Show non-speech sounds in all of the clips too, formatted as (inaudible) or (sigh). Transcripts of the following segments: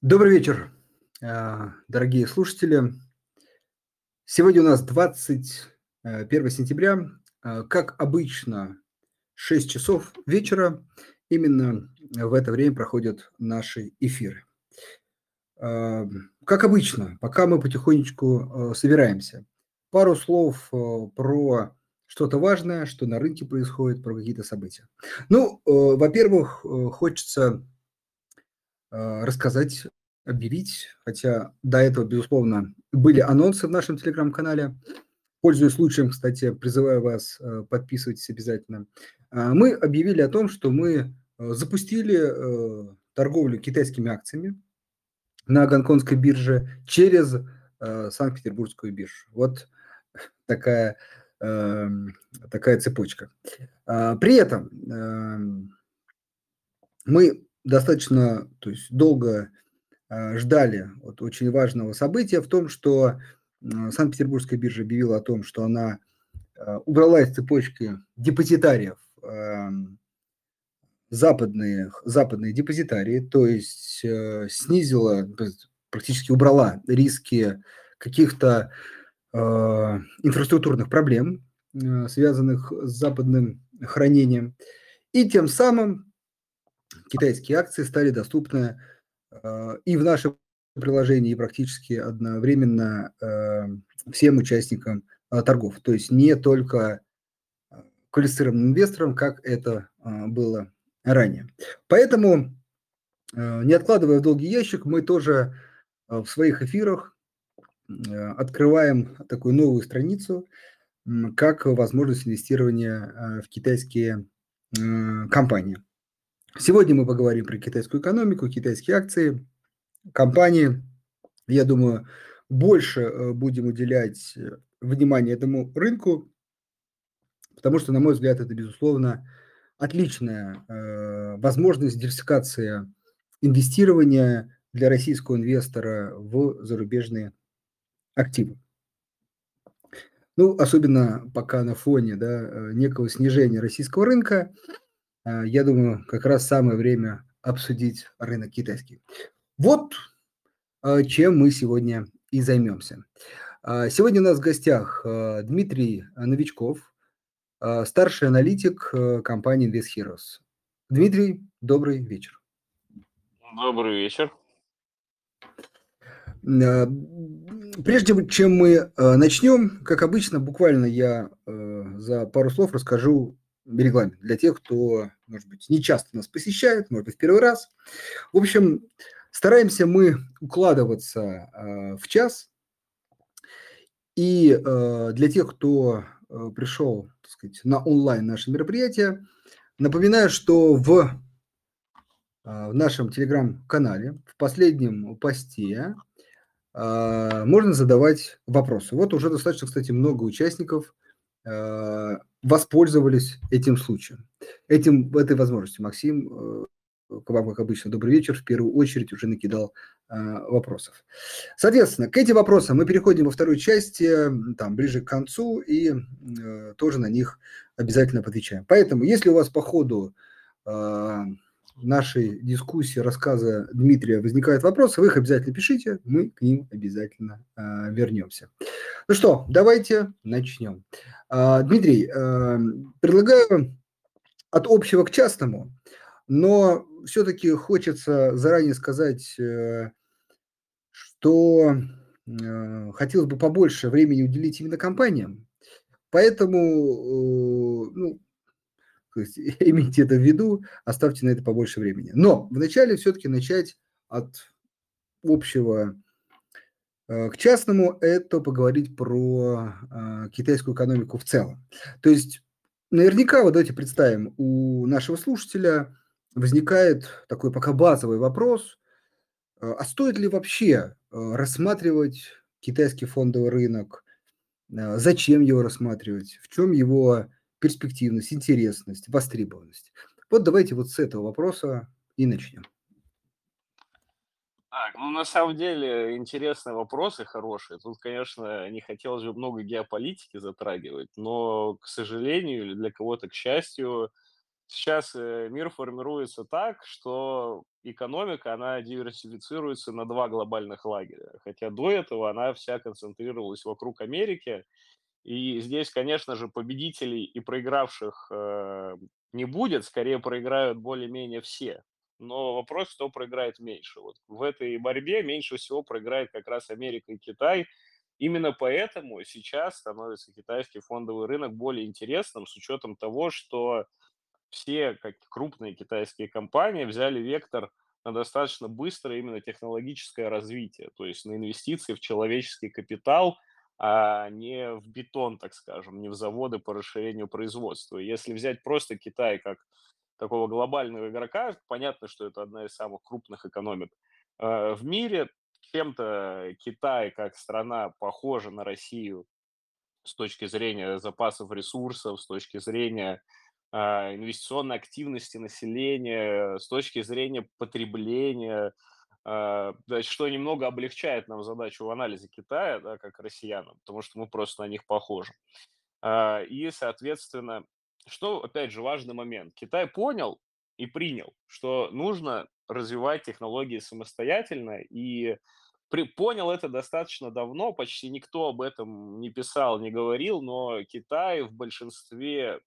Добрый вечер, а, дорогие слушатели. Сегодня у нас 21 сентября. А, как обычно, 6 часов вечера. Именно в это время проходят наши эфиры. Как обычно, пока мы потихонечку собираемся. Пару слов про что-то важное, что на рынке происходит, про какие-то события. Ну, во-первых, хочется Э, рассказать, объявить, хотя до этого, безусловно, были анонсы в нашем телеграм-канале. Пользуясь случаем, кстати, призываю вас, э, подписывайтесь обязательно. А, мы объявили о том, что мы запустили торговлю китайскими акциями на гонконгской бирже через Санкт-Петербургскую биржу. Вот такая, эм, такая цепочка. А, при этом эм, мы достаточно то есть, долго э, ждали вот, очень важного события в том, что Санкт-Петербургская биржа объявила о том, что она э, убрала из цепочки депозитариев э, западные, западные депозитарии, то есть э, снизила, практически убрала риски каких-то инфраструктурных проблем, э, связанных с западным хранением, и тем самым китайские акции стали доступны э, и в нашем приложении, и практически одновременно э, всем участникам э, торгов. То есть не только квалифицированным инвесторам, как это было ранее. Поэтому, не откладывая в долгий ящик, мы тоже в своих эфирах открываем такую новую страницу, как возможность инвестирования в китайские компании. Сегодня мы поговорим про китайскую экономику, китайские акции, компании. Я думаю, больше э, будем уделять э, внимание этому рынку, потому что, на мой взгляд, это, безусловно, отличная э, возможность диверсификации инвестирования для российского инвестора в зарубежные активы. Ну, особенно пока на фоне да, некого снижения российского рынка, я думаю, как раз самое время обсудить рынок китайский. Вот а, чем мы сегодня и займемся. А, сегодня у нас в гостях Дмитрий Новичков, старший аналитик компании Invest Heroes. Дмитрий, добрый вечер. Добрый вечер. Прежде чем мы начнем, как обычно, буквально я за пару слов расскажу регламент для тех, кто, может быть, не часто нас посещает, может быть, в первый раз. В общем, стараемся мы укладываться э, в час. И э, для тех, кто э, пришел, так сказать, на онлайн наше мероприятие, напоминаю, что в, э, в нашем телеграм-канале, в последнем посте э, можно задавать вопросы. Вот уже достаточно, кстати, много участников воспользовались этим случаем, этим, этой возможностью. Максим, э, к вам, как обычно, добрый вечер. В первую очередь уже накидал э, вопросов. Соответственно, к этим вопросам мы переходим во второй части, там, ближе к концу, и э, тоже на них обязательно отвечаем. Поэтому, если у вас по ходу э, нашей дискуссии, рассказа Дмитрия возникают вопросы, вы их обязательно пишите, мы к ним обязательно э, вернемся. Ну что, давайте начнем. Э, Дмитрий, э, предлагаю от общего к частному, но все-таки хочется заранее сказать, э, что э, хотелось бы побольше времени уделить именно компаниям, поэтому э, ну, то есть (laughs) имейте это в виду, оставьте на это побольше времени. Но вначале все-таки начать от общего э, к частному, это поговорить про э, китайскую экономику в целом. То есть наверняка, вот давайте представим, у нашего слушателя возникает такой пока базовый вопрос, э, а стоит ли вообще рассматривать китайский фондовый рынок, зачем его рассматривать, в чем его перспективность, интересность, востребованность. Вот давайте вот с этого вопроса и начнем. Так, ну на самом деле интересные вопросы, хорошие. Тут, конечно, не хотелось бы много геополитики затрагивать, но, к сожалению, или для кого-то, к счастью, сейчас э, мир формируется так, что экономика, она диверсифицируется на два глобальных лагеря. Хотя до этого она вся концентрировалась вокруг Америки. И здесь, конечно же, победителей и проигравших э, не будет, скорее проиграют более-менее все. Но вопрос, кто проиграет меньше. Вот в этой борьбе меньше всего проиграет как раз Америка и Китай. Именно поэтому сейчас становится китайский фондовый рынок более интересным с учетом того, что все как крупные китайские компании взяли вектор на достаточно быстрое именно технологическое развитие, то есть на инвестиции в человеческий капитал, а не в бетон, так скажем, не в заводы по расширению производства. Если взять просто Китай как такого глобального игрока, понятно, что это одна из самых крупных экономик э, в мире. Чем-то Китай как страна похожа на Россию с точки зрения запасов ресурсов, с точки зрения а, инвестиционной активности населения, с точки зрения потребления, а, что немного облегчает нам задачу в анализе Китая, да, как россиянам, потому что мы просто на них похожи. А, и, соответственно, что, опять же, важный момент. Китай понял и принял, что нужно развивать технологии самостоятельно, и при, понял это достаточно давно, почти никто об этом не писал, не говорил, но Китай в большинстве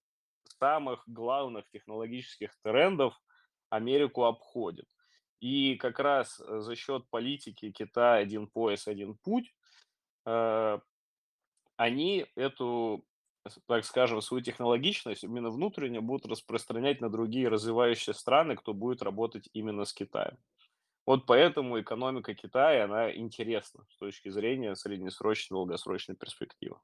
самых главных технологических трендов Америку обходит. И как раз э, за счет политики Китая один пояс, один путь, э, они эту, так скажем, свою технологичность именно внутренне будут распространять на другие развивающиеся страны, кто будет работать именно с Китаем. Вот поэтому экономика Китая, она интересна с точки зрения среднесрочной, долгосрочной перспективы.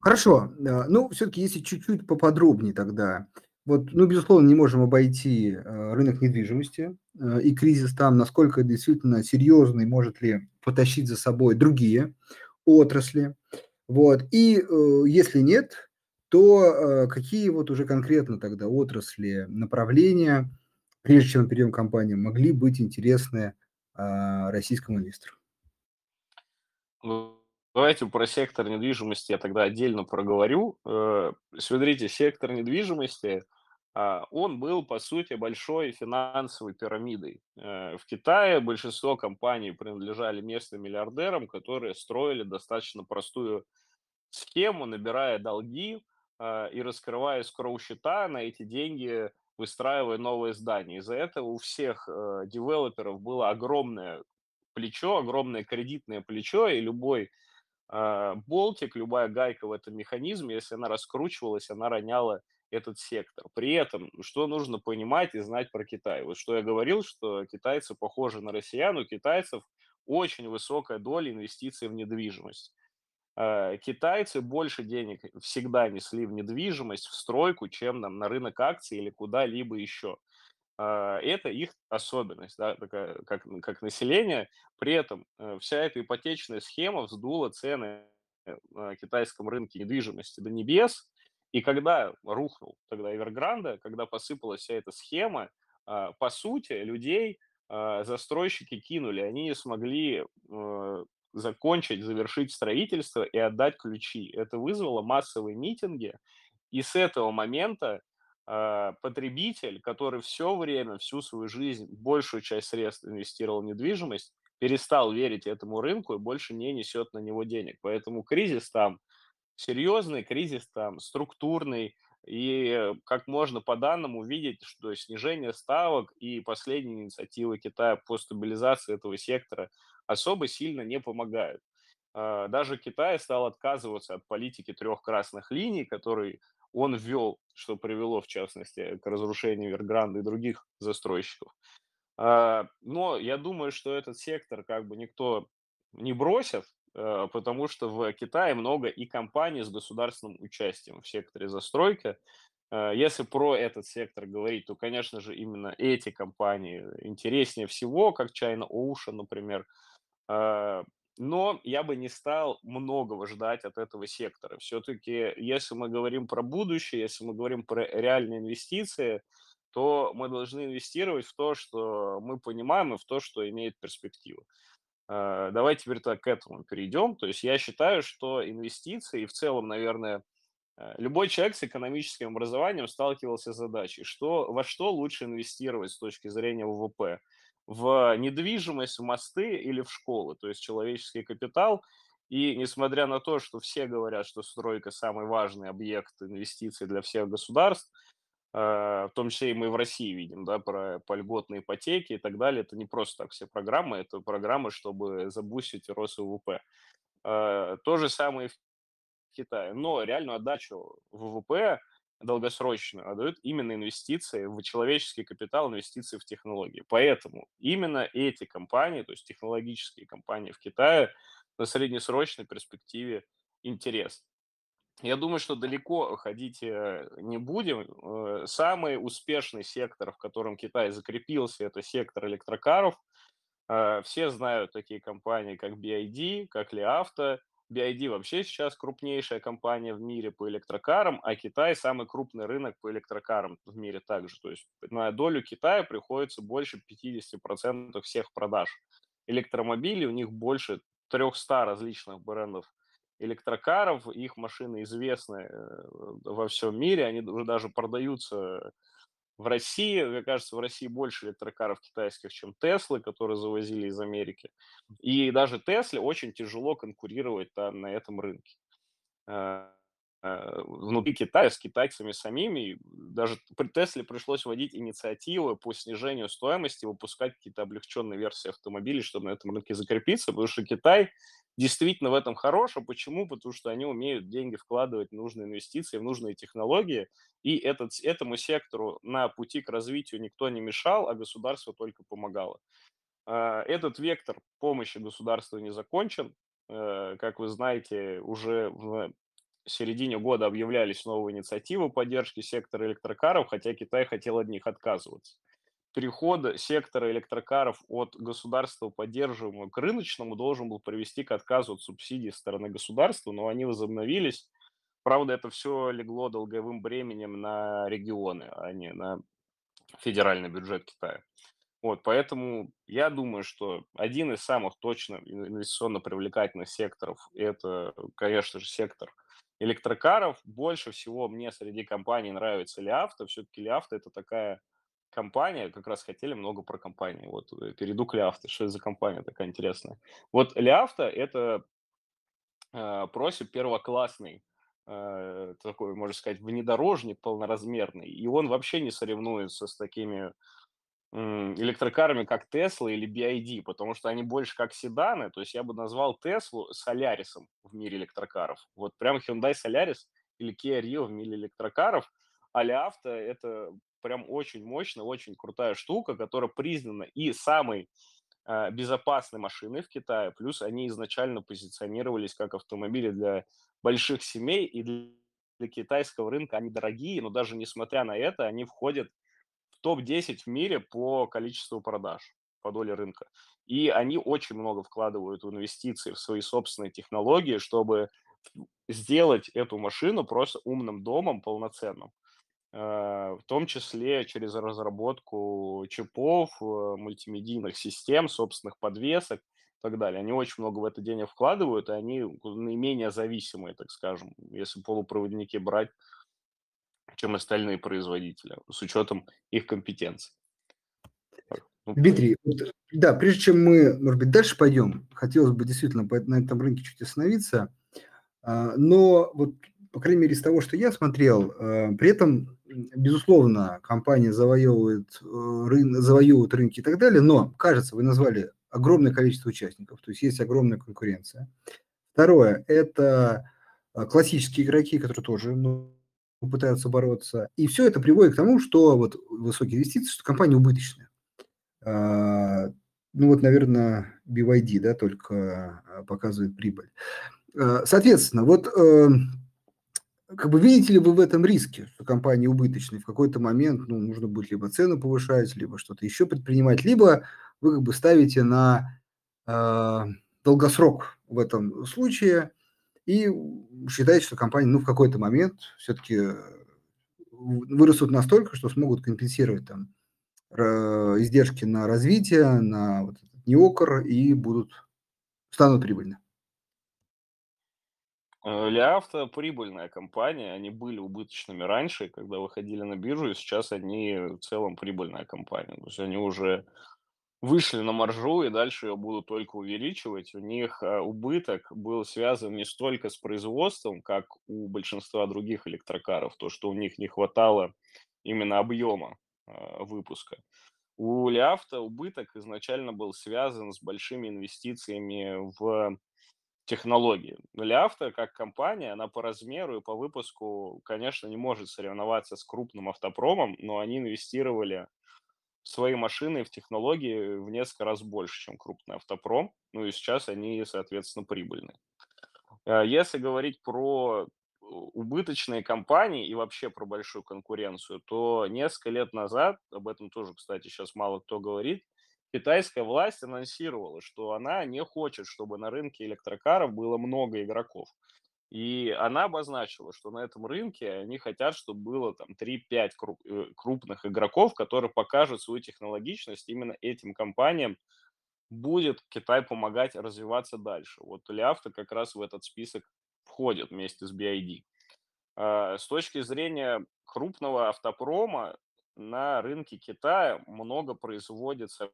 Хорошо. Ну, все-таки, если чуть-чуть поподробнее тогда. Вот, ну, безусловно, не можем обойти э, рынок недвижимости э, и кризис там, насколько действительно серьезный, может ли потащить за собой другие отрасли. Вот. И если нет, то какие вот уже конкретно тогда отрасли, направления, прежде чем мы перейдем к компаниям, могли быть интересны российскому инвестору? Давайте про сектор недвижимости я тогда отдельно проговорю. Э, смотрите, сектор недвижимости, а, он был, по сути, большой финансовой пирамидой. Э, в Китае большинство компаний принадлежали местным миллиардерам, которые строили достаточно простую схему, набирая долги а, и раскрывая скроу-счета на эти деньги, выстраивая новые здания. Из-за этого у всех э, девелоперов было огромное плечо, огромное кредитное плечо, и любой а, болтик, любая гайка в этом механизме, если она раскручивалась, она роняла этот сектор. При этом, что нужно понимать и знать про Китай? Вот что я говорил, что китайцы похожи на россиян, у китайцев очень высокая доля инвестиций в недвижимость. А, китайцы больше денег всегда несли в недвижимость, в стройку, чем нам на рынок акций или куда-либо еще. А, это их особенность, да, такая, как, как население. При этом э, вся эта ипотечная схема вздула цены э, на китайском рынке недвижимости до небес. И когда рухнул тогда Эвергранда, когда посыпалась вся эта схема, а, по сути, людей а, застройщики кинули, они не смогли э, закончить, завершить строительство и отдать ключи. Это вызвало массовые митинги, и с этого момента а, потребитель, который все время, всю свою жизнь, большую часть средств инвестировал в недвижимость, перестал верить этому рынку и больше не несет на него денег. Поэтому кризис там серьезный, кризис там структурный, и как можно по данным увидеть, что снижение ставок и последние инициативы Китая по стабилизации этого сектора особо сильно не помогают. А, даже Китай стал отказываться от политики трех красных линий, которые он ввел, что привело, в частности, к разрушению Вергранда и других застройщиков. А, но я думаю, что этот сектор как бы никто не бросит, потому что в Китае много и компаний с государственным участием в секторе застройки. А, если про этот сектор говорить, то, конечно же, именно эти компании интереснее всего, как China Ocean, например, но я бы не стал многого ждать от этого сектора. Все-таки, если мы говорим про будущее, если мы говорим про реальные инвестиции, то мы должны инвестировать в то, что мы понимаем, и в то, что имеет перспективу. А, давайте теперь так к этому перейдем. То есть я считаю, что инвестиции и в целом, наверное, Э, любой человек с экономическим образованием сталкивался с задачей, что, во что лучше инвестировать с точки зрения ВВП? В недвижимость, в мосты или в школы, то есть человеческий капитал. И несмотря на то, что все говорят, что стройка самый важный объект инвестиций для всех государств, э, в том числе и мы в России видим, да, про по льготные ипотеки и так далее, это не просто так все программы, это программы, чтобы забусить рост ВВП. Э, то же самое в Китае. Но реальную отдачу ВВП долгосрочную отдают именно инвестиции в человеческий капитал, инвестиции в технологии. Поэтому именно эти компании, то есть технологические компании в Китае, на среднесрочной перспективе интерес. Я думаю, что далеко ходить э, не будем. Э, самый успешный сектор, в котором Китай закрепился, это сектор электрокаров. Э, все знают такие компании, как BID, как Li Auto, BID вообще сейчас крупнейшая компания в мире по электрокарам, а Китай самый крупный рынок по электрокарам в мире также. То есть на долю Китая приходится больше 50% всех продаж электромобилей, у них больше 300 различных брендов электрокаров, их машины известны э, во всем мире, они уже даже продаются в России, мне кажется, в России больше электрокаров китайских, чем Теслы, которые завозили из Америки. И даже Тесле очень тяжело конкурировать да, на этом рынке. Э, внутри Китая с китайцами самими. Даже при Тесле пришлось вводить инициативы по снижению стоимости, выпускать какие-то облегченные версии автомобилей, чтобы на этом рынке закрепиться, потому что Китай действительно в этом хорош. А почему? Потому что они умеют деньги вкладывать в нужные инвестиции, в нужные технологии, и этот, этому сектору на пути к развитию никто не мешал, а государство только помогало. А, этот вектор помощи государству не закончен. Э, как вы знаете, уже в середине года объявлялись новые инициативы поддержки сектора электрокаров, хотя Китай хотел от них отказываться переход сектора электрокаров от государства поддерживаемого к рыночному должен был привести к отказу от субсидий со стороны государства, но они возобновились. Правда, это все легло долговым бременем на регионы, а не на федеральный бюджет Китая. Вот, поэтому я думаю, что один из самых точно инвестиционно привлекательных секторов – это, конечно же, сектор электрокаров. Больше всего мне среди компаний нравится Лиавто. Все-таки Лиавто – это такая компания, как раз хотели много про компании. Вот э, перейду к Лиавто. Что это за компания такая интересная? Вот Лиавто – это э, просит первоклассный э, такой, можно сказать, внедорожник полноразмерный, и он вообще не соревнуется с такими электрокарами, как Tesla или BID, потому что они больше как седаны, то есть я бы назвал Теслу Солярисом в мире электрокаров. Вот прям Hyundai Solaris или Kia Rio в мире электрокаров, а Авто – это прям очень мощная, очень крутая штука, которая признана и самой э, безопасной машиной в Китае, плюс они изначально позиционировались как автомобили для больших семей и для, для китайского рынка они дорогие, но даже несмотря на это, они входят в топ-10 в мире по количеству продаж, по доле рынка. И они очень много вкладывают в инвестиции, в свои собственные технологии, чтобы сделать эту машину просто умным домом полноценным. Э, в том числе через разработку чипов, э, мультимедийных систем, собственных подвесок и так далее. Они очень много в это денег вкладывают, и они наименее зависимые, так скажем, если полупроводники брать, чем остальные производители, с учетом их компетенций. Ну, Дмитрий, да, прежде чем мы, может быть, дальше пойдем, хотелось бы действительно на этом рынке чуть остановиться, а, но вот по крайней мере, из того, что я смотрел, э, при этом, безусловно, компания завоевывает, э, рын, завоевывает рынки и так далее, но, кажется, вы назвали огромное количество участников, то есть есть огромная конкуренция. Второе – это э, классические игроки, которые тоже ну, пытаются бороться. И все это приводит к тому, что вот высокие инвестиции, что компания убыточная. А, ну вот, наверное, BYD, да, только показывает прибыль. Соответственно, вот как бы видите ли вы в этом риске, что компания убыточная, в какой-то момент ну, нужно будет либо цену повышать, либо что-то еще предпринимать, либо вы как бы ставите на э, долгосрок в этом случае и считаете, что компания ну, в какой-то момент все-таки вырастут настолько, что смогут компенсировать там издержки на развитие, на вот этот неокр и будут станут прибыльны. Э, Ля Авто прибыльная компания, они были убыточными раньше, когда выходили на биржу, и сейчас они в целом прибыльная компания. То есть они уже вышли на маржу и дальше ее будут только увеличивать. У них э, убыток был связан не столько с производством, как у большинства других электрокаров, то, что у них не хватало именно объема э, выпуска. У Ляфта убыток изначально был связан с большими инвестициями в технологии. Ляфта, как компания, она по размеру и по выпуску, конечно, не может соревноваться с крупным автопромом, но они инвестировали свои машины, в технологии в несколько раз больше, чем крупный автопром. Ну и сейчас они, соответственно, прибыльны. Э, Если говорить про убыточные компании и вообще про большую конкуренцию, то несколько лет назад, об этом тоже, кстати, сейчас мало кто говорит, китайская власть анонсировала, что она не хочет, чтобы на рынке электрокаров было много игроков. И она обозначила, что на этом рынке они хотят, чтобы было там 3-5 э, крупных игроков, которые покажут свою технологичность именно этим компаниям, будет Китай помогать развиваться дальше. Вот Ляфта как раз в этот список входит вместе с BID. А, С точки зрения крупного автопрома на рынке Китая много производится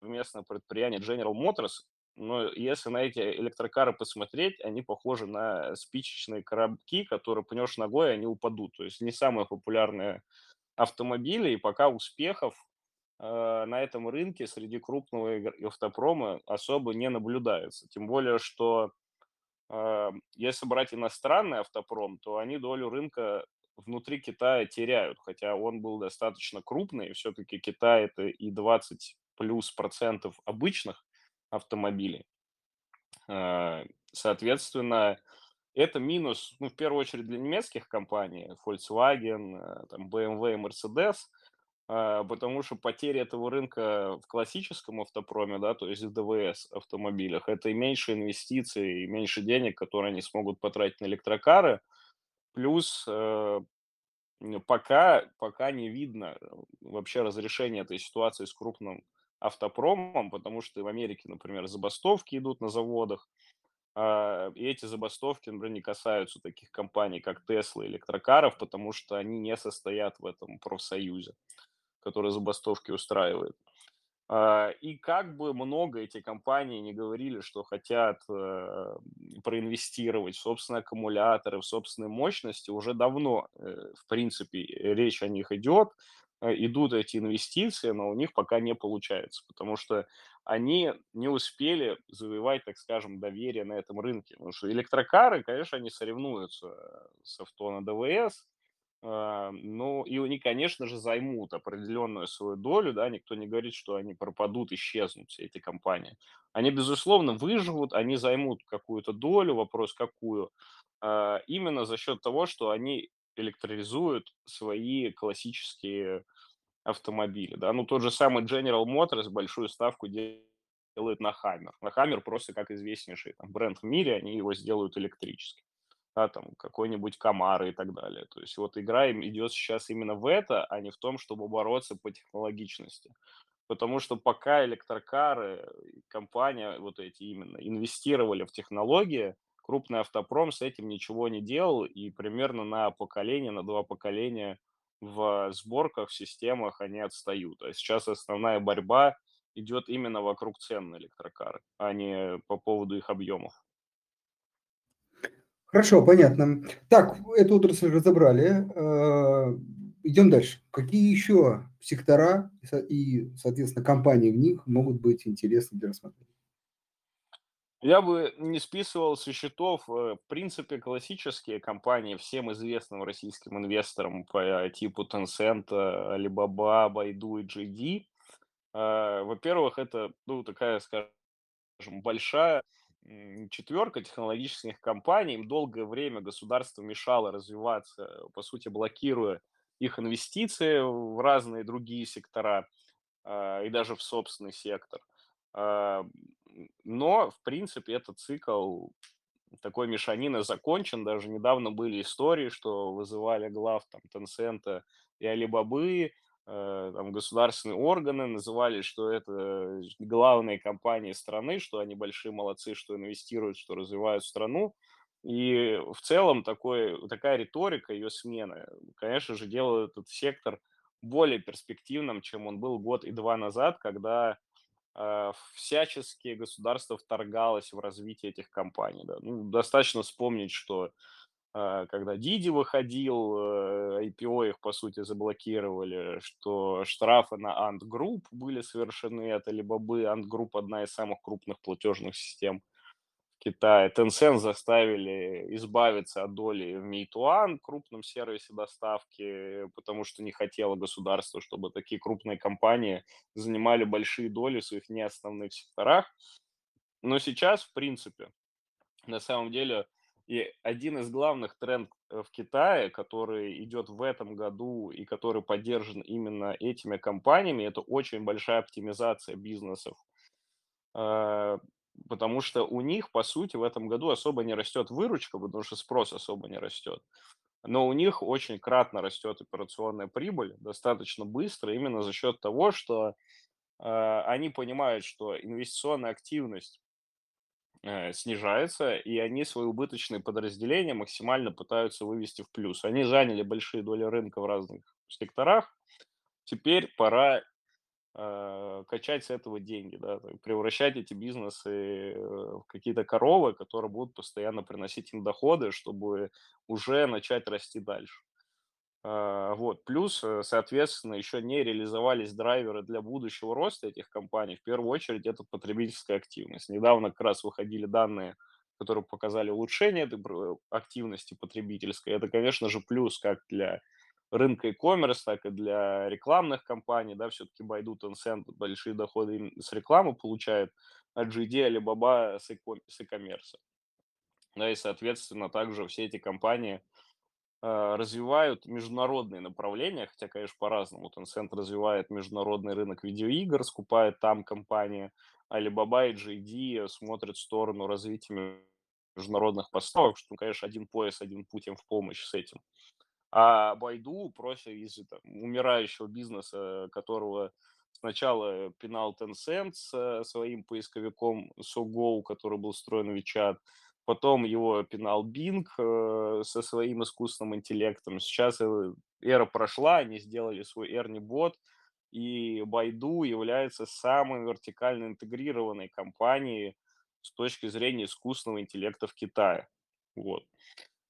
совместное предприятие General Motors, но если на эти электрокары посмотреть, они похожи на спичечные коробки, которые пнешь ногой, они упадут. То есть не самые популярные автомобили, и пока успехов э, на этом рынке среди крупного автопрома особо не наблюдается. Тем более, что э, если брать иностранный автопром, то они долю рынка внутри Китая теряют, хотя он был достаточно крупный, все-таки Китай это и 20 плюс процентов обычных автомобилей. Э, Соответственно, это минус, ну, в первую очередь для немецких компаний, Volkswagen, э, там, BMW и Mercedes, а, потому что потеря этого рынка в классическом автопроме, да, то есть в ДВС автомобилях, это и меньше инвестиций, и меньше денег, которые они смогут потратить на электрокары, плюс э, пока, пока не видно э, вообще разрешения этой ситуации с крупным автопромом, потому что в Америке, например, забастовки идут на заводах, а, и эти забастовки, например, не касаются таких компаний, как Tesla, электрокаров, потому что они не состоят в этом профсоюзе, который забастовки устраивает. А, И как бы много эти компании не говорили, что хотят э, проинвестировать в собственные аккумуляторы, в собственные мощности, уже давно, э, в принципе, речь о них идет, идут эти инвестиции, но у них пока не получается, потому что они не успели завоевать, так скажем, доверие на этом рынке. Потому что электрокары, конечно, они соревнуются э, с авто на ДВС, ну, и они, конечно же, займут определенную свою долю, да, никто не говорит, что они пропадут, исчезнут, все эти компании. Они, безусловно, выживут, они займут какую-то долю, вопрос какую, а, именно за счет того, что они электролизуют свои классические автомобили, да. Ну, тот же самый General Motors большую ставку делает на Hammer. На Hammer просто как известнейший там, бренд в мире, они его сделают электрическим да, там какой-нибудь комары и так далее. То есть вот игра им идет сейчас именно в это, а не в том, чтобы бороться по технологичности. Потому что пока электрокары, компания вот эти именно инвестировали в технологии, крупный автопром с этим ничего не делал, и примерно на поколение, на два поколения в сборках, в системах они отстают. А сейчас основная борьба идет именно вокруг цен на электрокары, а не по поводу их объемов. Хорошо, понятно. Так, эту отрасль разобрали. Э, Идем дальше. Какие еще сектора и, со- и, соответственно, компании в них могут быть интересны для рассмотрения? Я бы не списывал со счетов, э, в принципе, классические компании всем известным российским инвесторам по типу Tencent, Alibaba, Baidu и JD. Э, Во-первых, это ну, такая, скажем, большая четверка технологических компаний. Им долгое время государство мешало развиваться, по сути, блокируя их инвестиции в разные другие сектора а, и даже в собственный сектор. Но, в принципе, этот цикл такой мешанины закончен. Даже недавно были истории, что вызывали глав там Tencent и Алибабы, э, там государственные органы называли, что это главные компании страны, что они большие молодцы, что инвестируют, что развивают страну. И в целом такой, такая риторика, ее смены, конечно же, делает этот сектор более перспективным, чем он был год и два назад, когда всячески государство вторгалось в развитие этих компаний. Да. Ну, достаточно вспомнить, что э, когда Диди выходил, э, IPO их, по сути, заблокировали, что штрафы на Ant Group были совершены от Alibaba. Ant Group– одна из самых крупных платежных систем Китае. Tencent заставили избавиться от доли в Meituan, крупном сервисе доставки, потому что не хотело государство, чтобы такие крупные компании занимали большие доли в своих неосновных секторах. Но сейчас, в принципе, на самом деле, и один из главных трендов в Китае, который идет в этом году и который поддержан именно этими компаниями, это очень большая оптимизация бизнесов а, потому что у них, по сути, в этом году особо не растет выручка, потому что спрос особо не растет. Но у них очень кратно растет операционная прибыль, достаточно быстро, именно за счет того, что э, они понимают, что инвестиционная активность э, снижается, и они свои убыточные подразделения максимально пытаются вывести в плюс. Они заняли большие доли рынка в разных секторах. Теперь пора качать с этого деньги, да, превращать эти бизнесы э, в какие-то коровы, которые будут постоянно приносить им доходы, чтобы уже начать расти дальше. А, вот. Плюс, э, соответственно, еще не реализовались драйверы для будущего роста этих компаний. В первую очередь, это потребительская активность. Недавно как раз выходили данные, которые показали улучшение этой активности потребительской. Это, конечно же, плюс как для рынка e-commerce, так и для рекламных компаний, да, все-таки Baidu, Tencent большие доходы с рекламы получает, а GD, Alibaba с e-commerce. Да, и, соответственно, также все эти компании э, развивают международные направления, хотя, конечно, по-разному. Tencent развивает международный рынок видеоигр, скупает там компании, Alibaba и JD смотрят в сторону развития международных поставок, что, конечно, один пояс, один путь им в помощь с этим. А Байду просто из там, умирающего бизнеса, которого сначала пинал Tencent с своим поисковиком SoGo, который был встроен в WeChat, потом его пинал Bing э, со своим искусственным интеллектом. Сейчас э, эра прошла, они сделали свой Ernie бот, и Байду является самой вертикально интегрированной компанией с точки зрения искусственного интеллекта в Китае. Вот.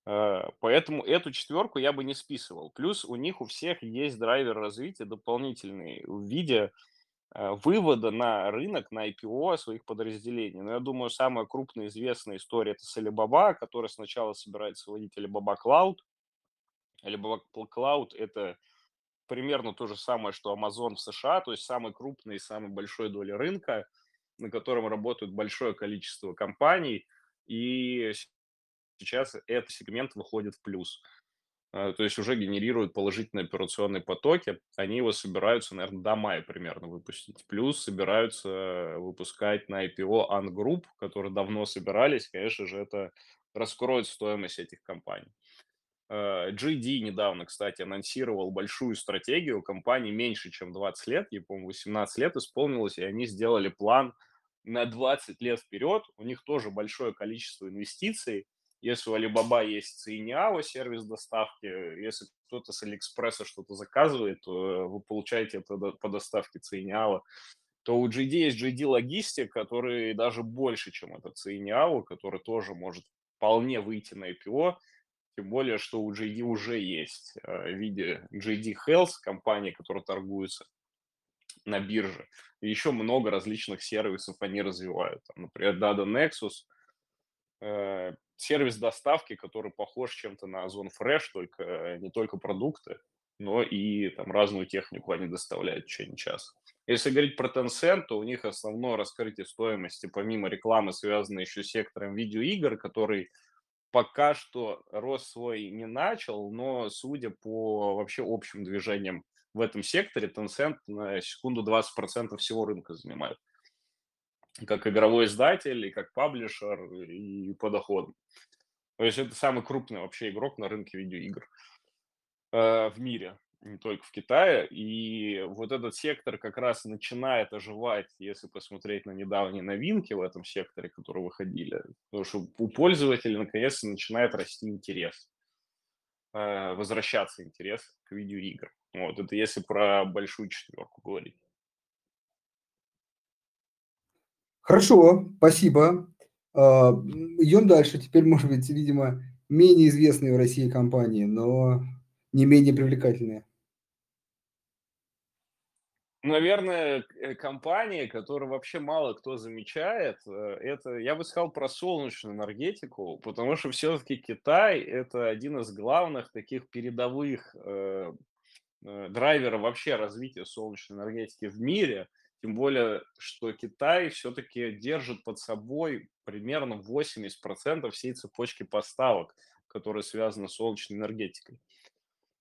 Э, поэтому эту четверку я бы не списывал. Плюс у них у всех есть драйвер развития дополнительный в виде э, вывода на рынок, на IPO своих подразделений. Но я думаю, самая крупная известная история это с Alibaba, которая сначала собирается вводить Alibaba Cloud. Alibaba Cloud это примерно то же самое, что Amazon в США, то есть самый крупный и самый большой доля рынка, на котором работают большое количество компаний. И сейчас этот сегмент выходит в плюс. А, то есть уже генерируют положительные операционные потоки. Они его собираются, наверное, до мая примерно выпустить. Плюс собираются выпускать на IPO Ungroup, которые давно собирались. Конечно же, это раскроет стоимость этих компаний. А, GD недавно, кстати, анонсировал большую стратегию. Компании меньше, чем 20 лет, ей, по-моему, 18 лет исполнилось, и они сделали план на 20 лет вперед. У них тоже большое количество инвестиций – если у Alibaba есть Cineao сервис доставки, если кто-то с Алиэкспресса что-то заказывает, то вы получаете это по доставке Cineao, то у GD есть GD Логистик, который даже больше, чем этот Cineao, который тоже может вполне выйти на IPO, тем более, что у GD уже есть э, в виде GD Health, компания, которая торгуется на бирже. И еще много различных сервисов они развивают. Там, например, Dada Nexus, э, сервис доставки, который похож чем-то на Озон Fresh, только э, не только продукты, но и там разную технику они доставляют в течение часа. Если говорить про Tencent, то у них основное раскрытие стоимости, помимо рекламы, связано еще с сектором видеоигр, который пока что рост свой не начал, но судя по вообще общим движениям в этом секторе, Tencent на секунду 20% всего рынка занимает как игровой издатель, и как паблишер, и по доходам. То есть это самый крупный вообще игрок на рынке видеоигр э, в мире. не только в Китае. И вот этот сектор как раз начинает оживать, если посмотреть на недавние новинки в этом секторе, которые выходили. Потому что у пользователей наконец-то начинает расти интерес, э, возвращаться интерес к видеоиграм. Вот, это если про большую четверку говорить. Хорошо, спасибо. А, идем дальше. Теперь, может быть, видимо, менее известные в России компании, но не менее привлекательные. Наверное, э, компания, которую вообще мало кто замечает, э, это, я бы сказал, про солнечную энергетику, потому что все-таки Китай– это один из главных таких передовых э, э, драйверов вообще развития солнечной энергетики в мире – тем более, что Китай все-таки держит под собой примерно 80% всей цепочки поставок, которые связаны с солнечной энергетикой.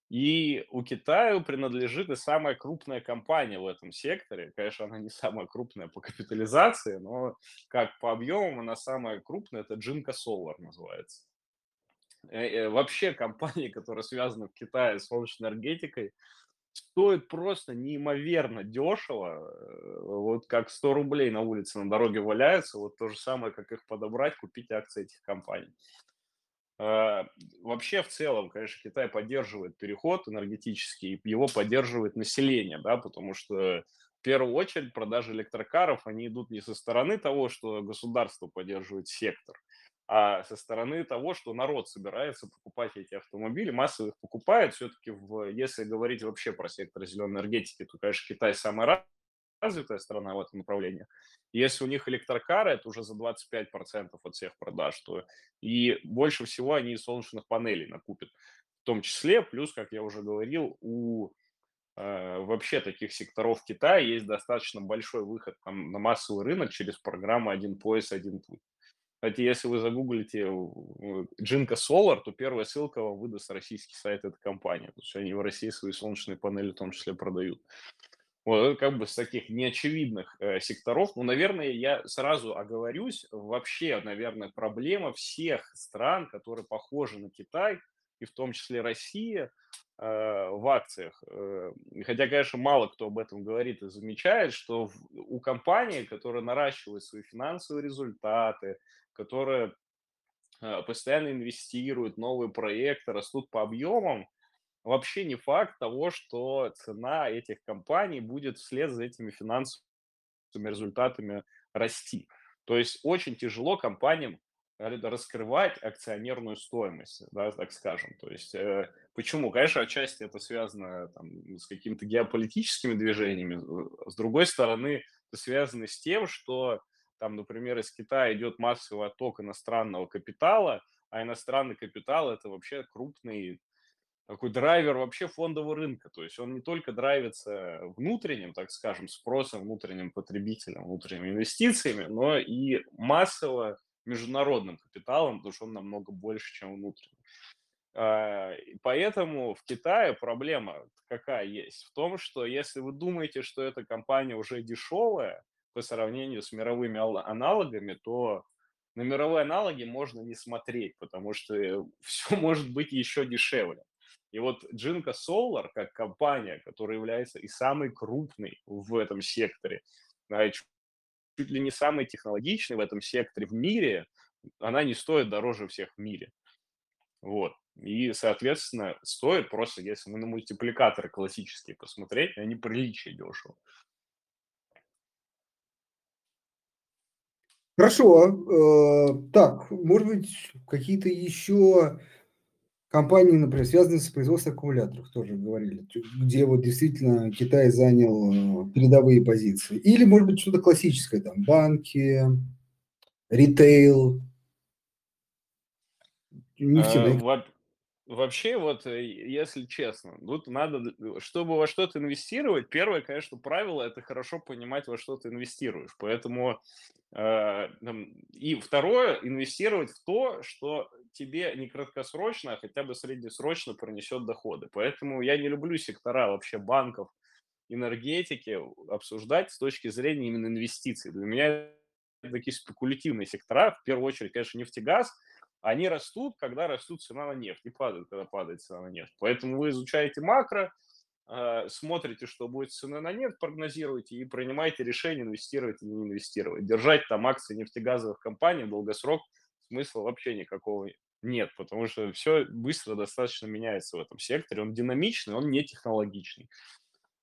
И у Китая принадлежит и самая крупная компания в этом секторе. Конечно, она не самая крупная по капитализации, но как по объемам она самая крупная. Это Jinko Solar называется. Э, э, вообще компании, (laughs) которые связаны в Китае с солнечной энергетикой, стоит просто неимоверно дешево, э, вот как 100 рублей на улице на дороге валяются, вот то же самое, как их подобрать, купить акции этих компаний. А, вообще, в целом, конечно, Китай поддерживает переход энергетический, его поддерживает население, да, потому что в первую очередь продажи электрокаров, они идут не со стороны того, что государство поддерживает сектор, а со стороны того, что народ собирается покупать эти автомобили, массово их покупает. Все-таки, в, если говорить вообще про сектор зеленой энергетики, то, конечно, Китай самая развитая страна в этом направлении. Если у них электрокары, это уже за 25% от всех продаж, то и больше всего они солнечных панелей накупят. В том числе, плюс, как я уже говорил, у э, вообще таких секторов Китая есть достаточно большой выход там, на массовый рынок через программу «Один пояс, один путь». Кстати, если вы загуглите Джинка Solar, то первая ссылка вам выдаст российский сайт этой компании. Потому что они в России свои солнечные панели в том числе продают. Вот, как бы с таких неочевидных э, секторов, ну, наверное, я сразу оговорюсь, вообще, наверное, проблема всех стран, которые похожи на Китай, и в том числе Россия, э, в акциях. Э, хотя, конечно, мало кто об этом говорит и замечает, что у компании, которая наращивает свои финансовые результаты, которые э, постоянно инвестируют, новые проекты, растут по объемам, вообще не факт того, что цена этих компаний будет вслед за этими финансовыми результатами расти. То есть очень тяжело компаниям раскрывать акционерную стоимость, да, так скажем. То есть э, почему? Конечно, отчасти это связано там, с какими-то геополитическими движениями, с другой стороны, это связано с тем, что там, например, из Китая идет массовый отток иностранного капитала, а иностранный капитал это вообще крупный такой драйвер вообще фондового рынка. То есть он не только драйвится внутренним, так скажем, спросом, внутренним потребителем, внутренними инвестициями, но и массово международным капиталом, потому что он намного больше, чем внутренний. А, поэтому в Китае проблема какая есть? В том, что если вы думаете, что эта компания уже дешевая по сравнению с мировыми аналогами, то на мировые аналоги можно не смотреть, потому что (laughs) все может быть еще дешевле. И вот Jinko Solar, как компания, которая является и самой крупной в этом секторе, чуть ли не самой технологичной в этом секторе в мире, она не стоит дороже всех в мире. Вот. И, соответственно, стоит просто, если мы на мультипликаторы классические посмотреть, они приличие дешево. Хорошо. Э, так, может быть, какие-то еще компании, например, связанные с производством аккумуляторов, тоже говорили, где вот действительно Китай занял э, передовые позиции. Или, может быть, что-то классическое, там, банки, ритейл, нефтяные. А, вообще, вот, э, если честно, тут надо, чтобы во что-то инвестировать, первое, конечно, правило – это хорошо понимать, во что ты инвестируешь. Поэтому Э, и второе, инвестировать в то, что тебе не краткосрочно, а хотя бы среднесрочно принесет доходы. Поэтому я не люблю сектора вообще банков, энергетики обсуждать с точки зрения именно инвестиций. Для меня такие спекулятивные сектора. В первую очередь, конечно, нефтегаз. Они растут, когда растут цена на нефть, и падают, когда падает цена на нефть. Поэтому вы изучаете макро, э, смотрите, что будет с ценой на нефть, прогнозируете и принимаете решение, инвестировать или не инвестировать. Держать там акции нефтегазовых компаний в долгосрок смысла вообще никакого нет, потому что все быстро достаточно меняется в этом секторе. Он динамичный, он не технологичный.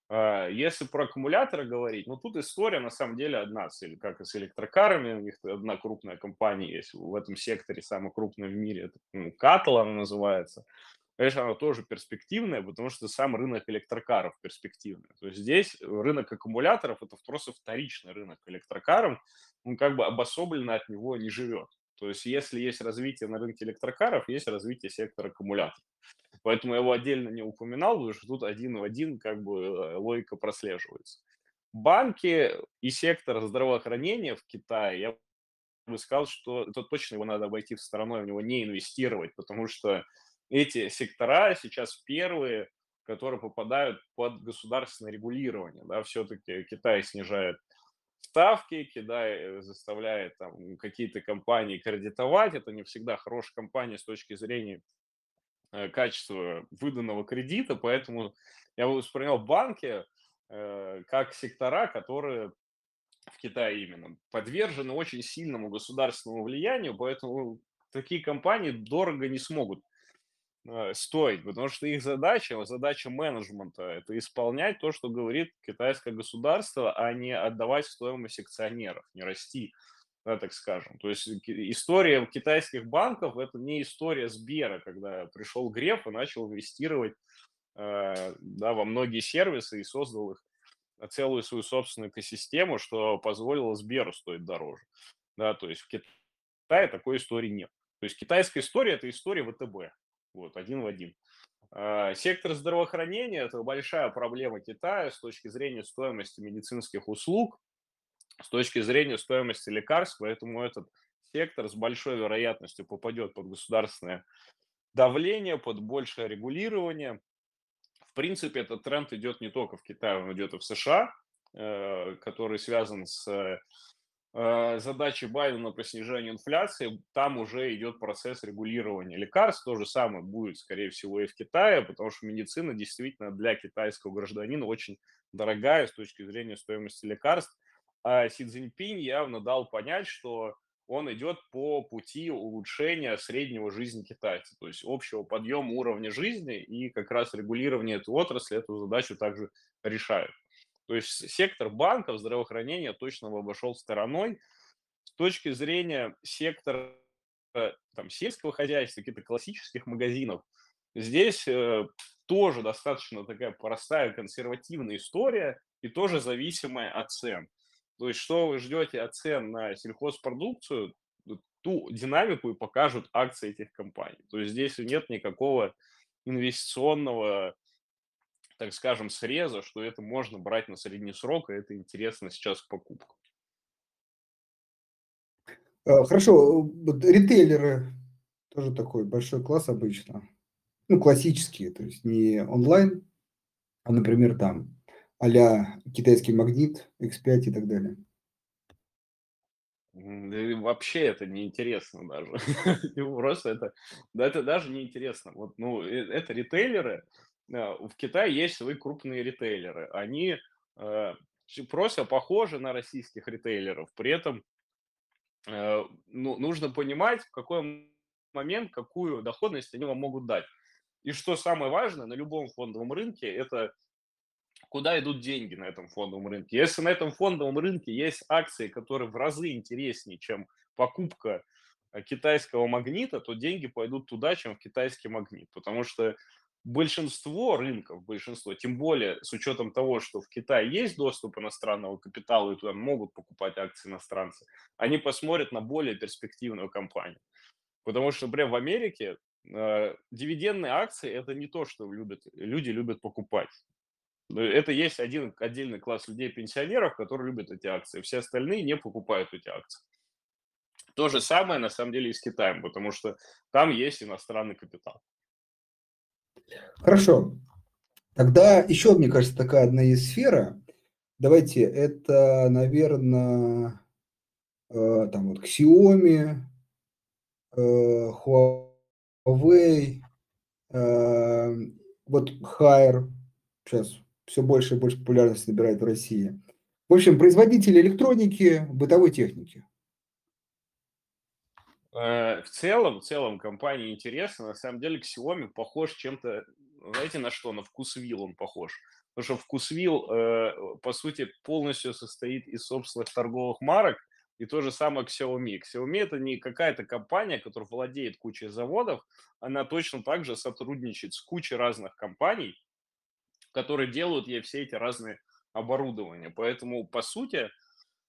А, если про аккумуляторы говорить, ну тут история на самом деле одна, как и с электрокарами, у них одна крупная компания есть в этом секторе, самая крупная в мире, это ну, Катл она называется. Конечно, она тоже перспективная, потому что сам рынок электрокаров перспективный. То есть здесь рынок аккумуляторов – это просто вторичный рынок электрокаров, он как бы обособленно от него не живет. То есть если есть развитие на рынке электрокаров, есть развитие сектора аккумуляторов. Поэтому я его отдельно не упоминал, потому что тут один в один как бы э, логика прослеживается. Банки и сектор здравоохранения в Китае, я бы сказал, что это точно его надо обойти в стороной, в него не инвестировать, потому что эти сектора сейчас первые, которые попадают под государственное регулирование. Да, все-таки Китай снижает ставки, Китай заставляет там, какие-то компании кредитовать. Это не всегда хорошая компания с точки зрения Э, качество выданного кредита, поэтому я воспринял банки э, как сектора, которые в Китае именно подвержены очень сильному государственному влиянию, поэтому такие компании дорого не смогут э, стоить, потому что их задача, задача менеджмента – это исполнять то, что говорит китайское государство, а не отдавать стоимость акционеров, не расти так скажем. То есть история китайских банков – это не история Сбера, когда пришел Греф и начал инвестировать э, да, во многие сервисы и создал их э, целую свою собственную экосистему, что позволило Сберу стоить дороже. Да, то есть в Китае такой истории нет. То есть китайская история – это история ВТБ. Вот, один в один. Э, сектор здравоохранения – это большая проблема Китая с точки зрения стоимости медицинских услуг с точки зрения стоимости лекарств, поэтому этот сектор с большой вероятностью попадет под государственное давление, под большее регулирование. В принципе, этот тренд идет не только в Китае, он идет и в США, э, который связан с э, задачей Байдена по снижению инфляции. Там уже идет процесс регулирования лекарств. То же самое будет, скорее всего, и в Китае, потому что медицина действительно для китайского гражданина очень дорогая с точки зрения стоимости лекарств а Си Цзиньпинь явно дал понять, что он идет по пути улучшения среднего жизни китайца, то есть общего подъема уровня жизни и как раз регулирование этой отрасли эту задачу также решает. То есть сектор банков, здравоохранения точно обошел стороной. С точки зрения сектора там, сельского хозяйства, каких-то классических магазинов, здесь э, тоже достаточно такая простая консервативная история и тоже зависимая от цен. То есть что вы ждете от цен на сельхозпродукцию, ту динамику и покажут акции этих компаний. То есть здесь нет никакого инвестиционного, так скажем, среза, что это можно брать на средний срок, и это интересно сейчас к покупкам. А, хорошо, ритейлеры тоже такой большой класс обычно. Ну, классические, то есть не онлайн, а, например, там а китайский магнит, X5 и так далее? Вообще это неинтересно даже. (laughs) Просто это, да, это даже неинтересно. Вот, ну, э, это ритейлеры. А, в Китае есть свои крупные ритейлеры. Они э, просто похожи на российских ритейлеров. При этом э, ну, нужно понимать, в какой момент, какую доходность они вам могут дать. И что самое важное на любом фондовом рынке, это куда идут деньги на этом фондовом рынке. Если на этом фондовом рынке есть акции, которые в разы интереснее, чем покупка э, китайского магнита, то деньги пойдут туда, чем в китайский магнит. Потому что большинство рынков, большинство, тем более с учетом того, что в Китае есть доступ иностранного капитала и туда могут покупать акции иностранцы, они посмотрят на более перспективную компанию. Потому что, например, в Америке э, дивидендные акции – это не то, что любят, люди любят покупать. Ну, это есть один отдельный класс людей-пенсионеров, которые любят эти акции. Все остальные не покупают эти акции. То же самое, на самом деле, и с Китаем, потому что там есть иностранный капитал. Хорошо. Тогда еще, мне кажется, такая одна из сфера. Давайте, это, наверное, э, там вот Xiaomi, э, Huawei, э, вот Haier, сейчас все больше и больше популярности набирает в России. В общем, производители электроники, бытовой техники. Э, в целом, в целом компания интересна. На самом деле Xiaomi похож чем-то, знаете, на что? На вкусвилл он похож. Потому что вкусвилл, э, по сути, полностью состоит из собственных торговых марок, и то же самое Xiaomi. Xiaomi это не какая-то компания, которая владеет кучей заводов, она точно так же сотрудничает с кучей разных компаний, которые делают ей все эти разные оборудования. Поэтому, по сути,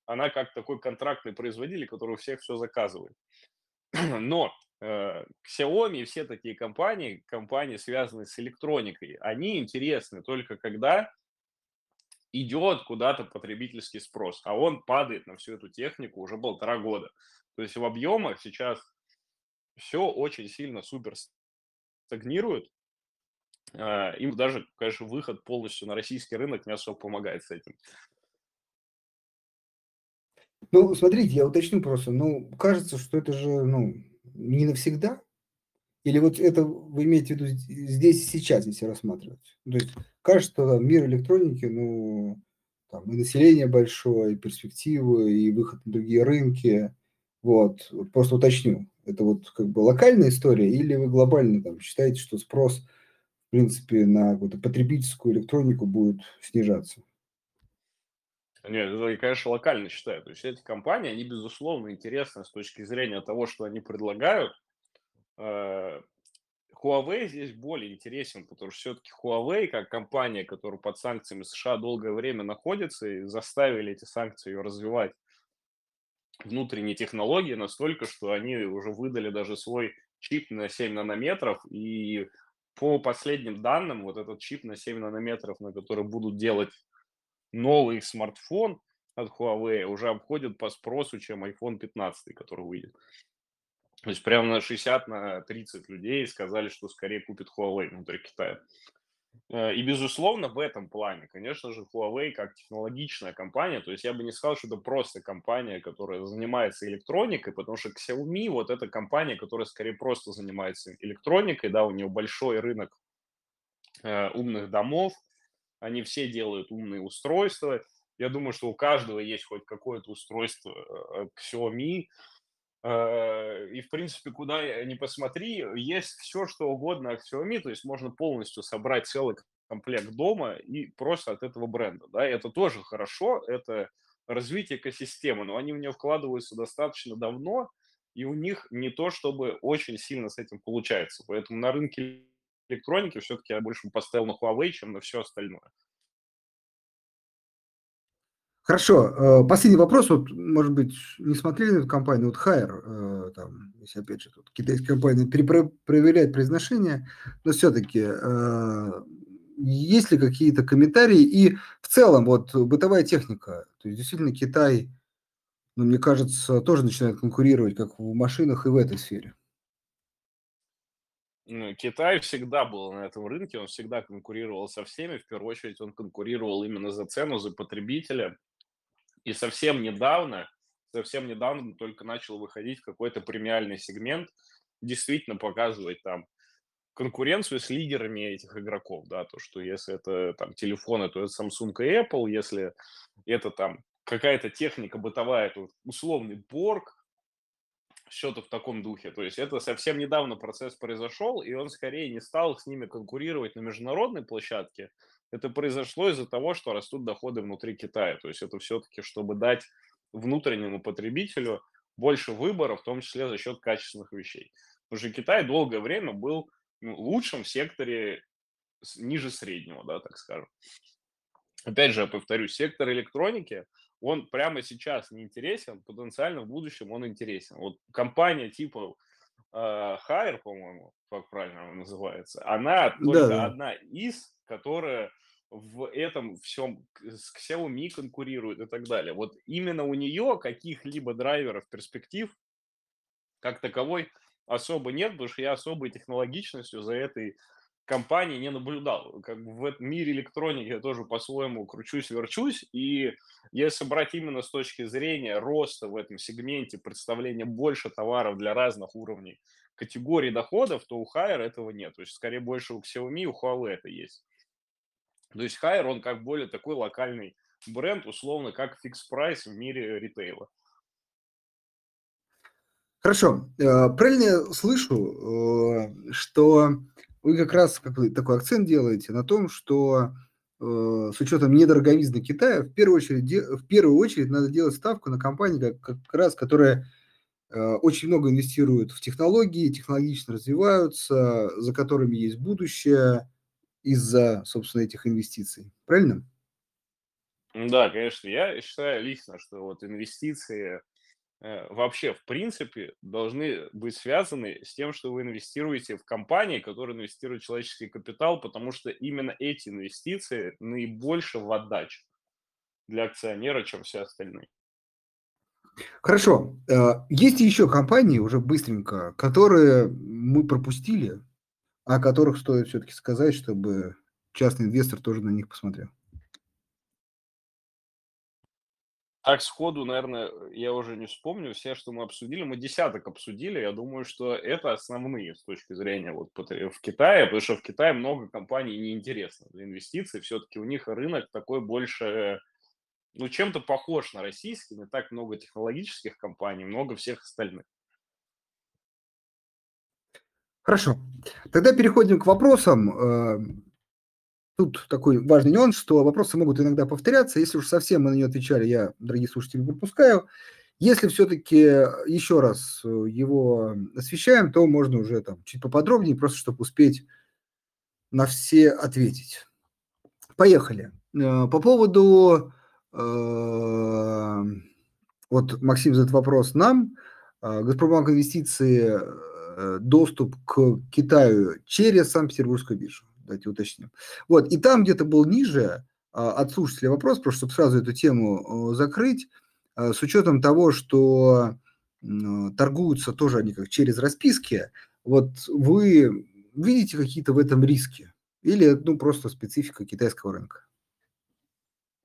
она как такой контрактный производитель, который у всех все заказывает. (clears throat) Но э, Xiaomi и все такие компании, компании, связанные с электроникой, они интересны только когда идет куда-то потребительский спрос, а он падает на всю эту технику уже полтора года. То есть в объемах сейчас все очень сильно супер стагнирует. Э, им даже, конечно, выход полностью на российский рынок не особо помогает с этим. Ну, смотрите, я уточню просто. Ну, кажется, что это же, ну, не навсегда. Или вот это вы имеете в виду здесь и сейчас, если рассматривать? То есть кажется, что мир электроники, ну, там и население большое, и перспективы, и выход на другие рынки. Вот, просто уточню. Это вот как бы локальная история или вы глобально там считаете, что спрос, в принципе, на какую-то потребительскую электронику будет снижаться? Нет, это я, конечно, локально считаю. То есть эти компании, они, безусловно, интересны с точки зрения того, что они предлагают. Э, Huawei здесь более интересен, потому что все-таки Huawei, как компания, которая под санкциями США долгое время находится, и заставили эти санкции ее развивать внутренние технологии настолько, что они уже выдали даже свой чип на 7 нанометров, и по последним данным, вот этот чип на 7 нанометров, на который будут делать новый смартфон от Huawei уже обходит по спросу, чем iPhone 15, который выйдет. То есть прямо на 60 на 30 людей сказали, что скорее купит Huawei внутри Китая. Э, и, безусловно, в этом плане, конечно же, Huawei как технологичная компания, то есть я бы не сказал, что это просто компания, которая занимается электроникой, потому что Xiaomi вот эта компания, которая скорее просто занимается электроникой, да, у нее большой рынок э, умных домов, они все делают умные устройства. Я думаю, что у каждого есть хоть какое-то устройство э, к Xiaomi. Э, и, в принципе, куда ни посмотри, есть все, что угодно от Xiaomi. То есть можно полностью собрать целый комплект дома и просто от этого бренда. Да? это тоже хорошо, это развитие экосистемы, но они в нее вкладываются достаточно давно, и у них не то, чтобы очень сильно с этим получается. Поэтому на рынке электроники все-таки я больше поставил на Huawei, чем на все остальное. Хорошо. Э, последний вопрос. Вот, может быть, не смотрели эту компанию, вот Hire, э, там, если опять же тут китайская компания перепроверяет произношение, но все-таки э, есть ли какие-то комментарии и в целом вот бытовая техника, то есть действительно Китай, ну, мне кажется, тоже начинает конкурировать как в машинах и в этой сфере. Ну, Китай всегда был на этом рынке, он всегда конкурировал со всеми. В первую очередь он конкурировал именно за цену, за потребителя. И совсем недавно, совсем недавно только начал выходить какой-то премиальный сегмент, действительно показывать там конкуренцию с лидерами этих игроков, да, то, что если это там телефоны, то это Samsung и Apple, если это там какая-то техника бытовая, то условный Borg, что-то в таком духе. То есть это совсем недавно процесс произошел, и он скорее не стал с ними конкурировать на международной площадке. Это произошло из-за того, что растут доходы внутри Китая. То есть это все-таки, чтобы дать внутреннему потребителю больше выбора, в том числе за счет качественных вещей. Потому что Китай долгое время был ну, лучшим в секторе ниже среднего, да, так скажем. Опять же, я повторю, сектор электроники – он прямо сейчас не интересен, потенциально в будущем он интересен. Вот компания типа э, Hire, по-моему, как правильно называется, она только да. одна из, которая в этом всем с Xiaomi конкурирует и так далее. Вот именно у нее каких-либо драйверов перспектив как таковой особо нет, потому что я особой технологичностью за этой компании не наблюдал. Как бы в этом мире электроники я тоже по-своему кручусь-верчусь, и если брать именно с точки зрения роста в этом сегменте, представления больше товаров для разных уровней категорий доходов, то у Haier этого нет. То есть, скорее, больше у Xiaomi, у Huawei это есть. То есть Хайер, он как более такой локальный бренд, условно, как Price в мире ритейла. Хорошо. Э, правильно я слышу, э, что вы как раз такой акцент делаете на том, что э, с учетом недороговизны Китая, в первую очередь, в первую очередь надо делать ставку на компании, как, как раз, которые очень много инвестируют в технологии, технологично развиваются, за которыми есть будущее из-за, собственно, этих инвестиций. Правильно? Да, конечно. Я считаю лично, что вот инвестиции Э, вообще, в принципе, должны быть связаны с тем, что вы инвестируете в компании, которые инвестируют человеческий капитал, потому что именно эти инвестиции наибольше в отдачу для акционера, чем все остальные. Хорошо. Э, есть еще компании, уже быстренько, которые мы пропустили, о которых стоит все-таки сказать, чтобы частный инвестор тоже на них посмотрел. Так сходу, наверное, я уже не вспомню все, что мы обсудили. Мы десяток обсудили. Я думаю, что это основные с точки зрения вот в Китае, потому что в Китае много компаний неинтересно для инвестиций. Все-таки у них рынок такой больше, ну, чем-то похож на российский. Не так много технологических компаний, много всех остальных. Хорошо. Тогда переходим к вопросам. Э, Тут такой важный нюанс, что вопросы могут иногда повторяться. Если уж совсем мы на нее отвечали, я, дорогие слушатели, пропускаю. Если все-таки еще раз э, его освещаем, то можно уже там чуть поподробнее, просто чтобы успеть на все ответить. Поехали. Э, по поводу, вот Максим задает вопрос нам, Газпромбанк инвестиции, доступ к Китаю через Санкт-Петербургскую биржу давайте уточним. Вот, и там где-то был ниже а, от слушателя вопрос, просто чтобы сразу эту тему закрыть, а, с учетом того, что торгуются тоже они как через расписки, вот вы видите какие-то в этом риски? Или ну, просто специфика китайского рынка?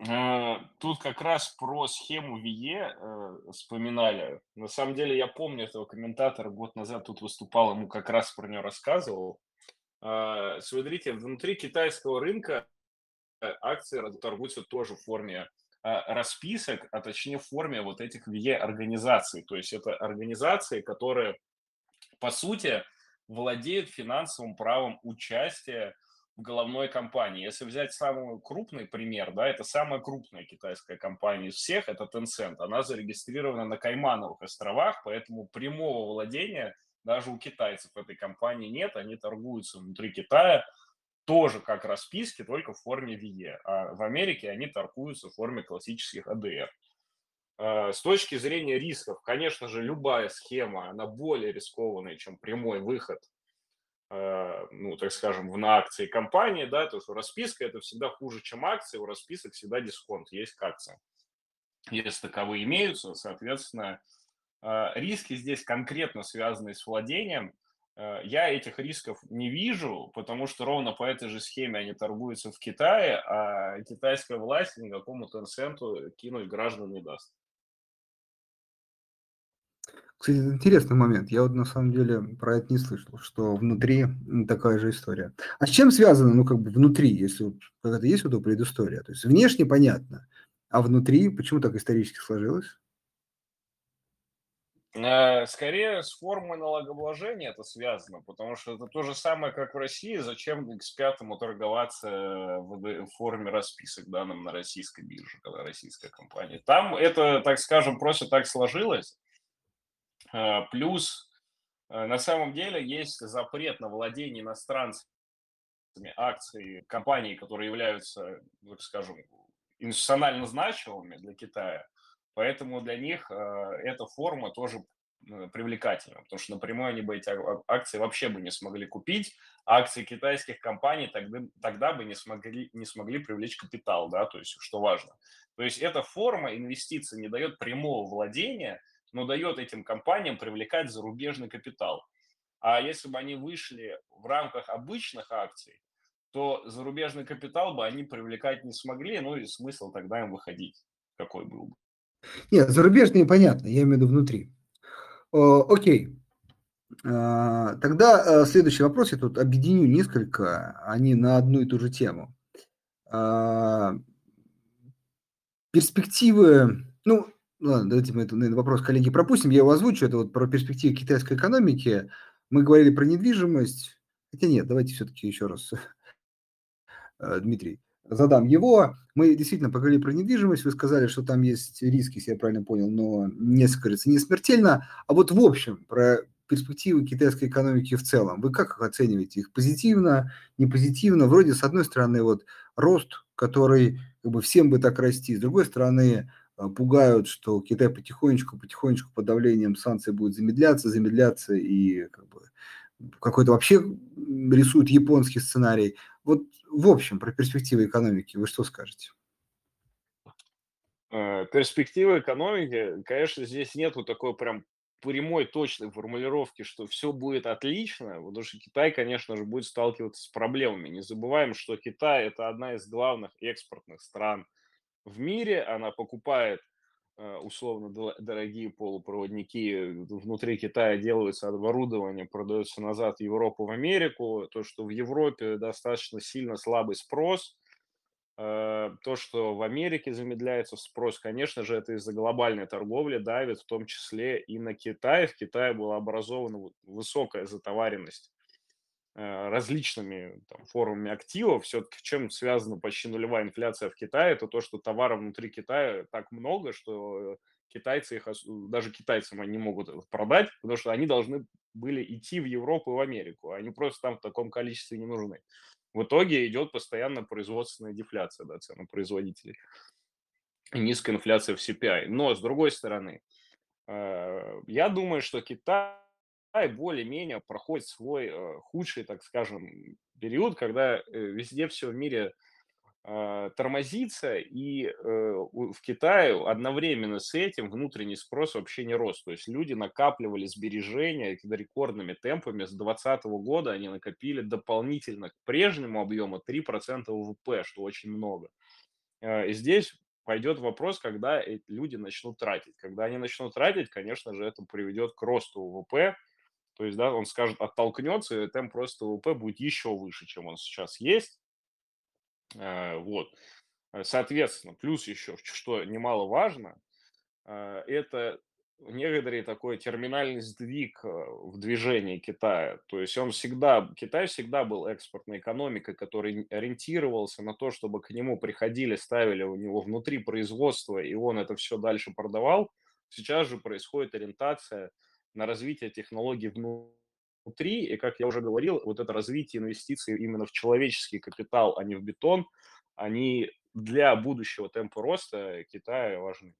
А, тут как раз про схему ВИЕ э, вспоминали. На самом деле я помню этого комментатора год назад тут выступал, ему как раз про нее рассказывал. А, смотрите, внутри китайского рынка э, акции торгуются тоже в форме а, расписок, а точнее в форме вот этих VE-организаций. То есть это организации, которые, по сути, владеют финансовым правом участия в головной компании. Если взять самый крупный пример, да, это самая крупная китайская компания из всех, это Tencent. Она зарегистрирована на Каймановых островах, поэтому прямого владения – даже у китайцев этой компании нет, они торгуются внутри Китая тоже как расписки, только в форме VE. А в Америке они торгуются в форме классических ADR. А, с точки зрения рисков, конечно же, любая схема, она более рискованная, чем прямой выход, ну, так скажем, на акции компании, да, то есть расписка это всегда хуже, чем акции, у расписок всегда дисконт есть к акциям. Если таковые имеются, соответственно, а, риски здесь конкретно связаны с владением. А, я этих рисков не вижу, потому что ровно по этой же схеме они торгуются в Китае, а китайская власть никакому Tencent кинуть граждан не даст. Кстати, интересный момент. Я вот на самом деле про это не слышал, что внутри такая же история. А с чем связано, ну, как бы внутри, если вот какая-то есть вот эта предыстория? То есть внешне понятно, а внутри почему так исторически сложилось? Э, скорее с формой налогообложения это связано, потому что это то же самое, как в России. Зачем X5 торговаться в форме расписок данным на российской бирже, когда российская компания? Там это, так скажем, просто так сложилось. Э, плюс э, на самом деле есть запрет на владение иностранцами акций компаний, которые являются, так скажем, институционально значимыми для Китая. Поэтому для них э, эта форма тоже привлекательна, потому что напрямую они бы эти акции вообще бы не смогли купить, а акции китайских компаний тогда, тогда бы не смогли, не смогли привлечь капитал, да, то есть что важно. То есть эта форма инвестиций не дает прямого владения, но дает этим компаниям привлекать зарубежный капитал. А если бы они вышли в рамках обычных акций, то зарубежный капитал бы они привлекать не смогли, ну и смысл тогда им выходить какой был бы. Нет, зарубежные понятно, я имею в виду внутри. О, окей. А, тогда а, следующий вопрос, я тут объединю несколько, они на одну и ту же тему. А, перспективы, ну, ладно, давайте мы этот, наверно, вопрос коллеги пропустим, я его озвучу. Это вот про перспективы китайской экономики. Мы говорили про недвижимость. Хотя нет, давайте все-таки еще раз, э, Дмитрий, задам его. Мы действительно поговорили про недвижимость, вы сказали, что там есть риски, если я правильно понял, но не, скажется, не смертельно. А вот в общем, про перспективы китайской экономики в целом, вы как их оцениваете? Их позитивно, не позитивно? Вроде, с одной стороны, вот рост, который как бы всем бы так расти, с другой стороны, пугают, что Китай потихонечку, потихонечку под давлением санкций будет замедляться, замедляться и как бы какой-то вообще рисует японский сценарий. Вот в общем про перспективы экономики вы что скажете? Э, перспективы экономики, конечно, здесь нету такой прям прямой, точной формулировки, что все будет отлично, потому что Китай, конечно же, будет сталкиваться с проблемами. Не забываем, что Китай– это одна из главных экспортных стран в мире. Она покупает Э, условно дорогие полупроводники внутри Китая делаются оборудование, продается назад в Европу, в Америку, то, что в Европе достаточно сильно слабый спрос, э, то, что в Америке замедляется спрос, конечно же, это из-за глобальной торговли давит в том числе и на Китай. В Китае была образована высокая затоваренность различными там, формами активов. Все-таки чем связана почти нулевая инфляция в Китае, это то, что товаров внутри Китая так много, что китайцы их, даже китайцам они могут продать, потому что они должны были идти в Европу и в Америку. Они просто там в таком количестве не нужны. В итоге идет постоянно производственная дефляция да, ценопроизводителей. И низкая инфляция в CPI. Но, с другой стороны, э, я думаю, что Китай более-менее проходит свой э, худший, так скажем, период, когда э, везде все в мире э, тормозится, и в Китае одновременно с этим внутренний спрос вообще не рос. То есть люди накапливали сбережения рекордными темпами. С 2020 года они накопили дополнительно к прежнему объему 3% ВВП, что очень много. И здесь пойдет вопрос, когда люди начнут тратить. Когда они начнут тратить, конечно же, это приведет к росту ВВП, то есть, да, он скажет, оттолкнется, и темп просто ВВП будет еще выше, чем он сейчас есть. Э, вот. Э, соответственно, плюс еще, что немаловажно, э, это некоторый такой терминальный сдвиг в движении Китая. То есть он всегда, Китай всегда был экспортной экономикой, который ориентировался на то, чтобы к нему приходили, ставили у него внутри производства, и он это все дальше продавал. Сейчас же происходит ориентация на развитие технологий внутри. И, как я уже говорил, вот это развитие инвестиций именно в человеческий капитал, а не в бетон, они для будущего темпа роста Китая важны.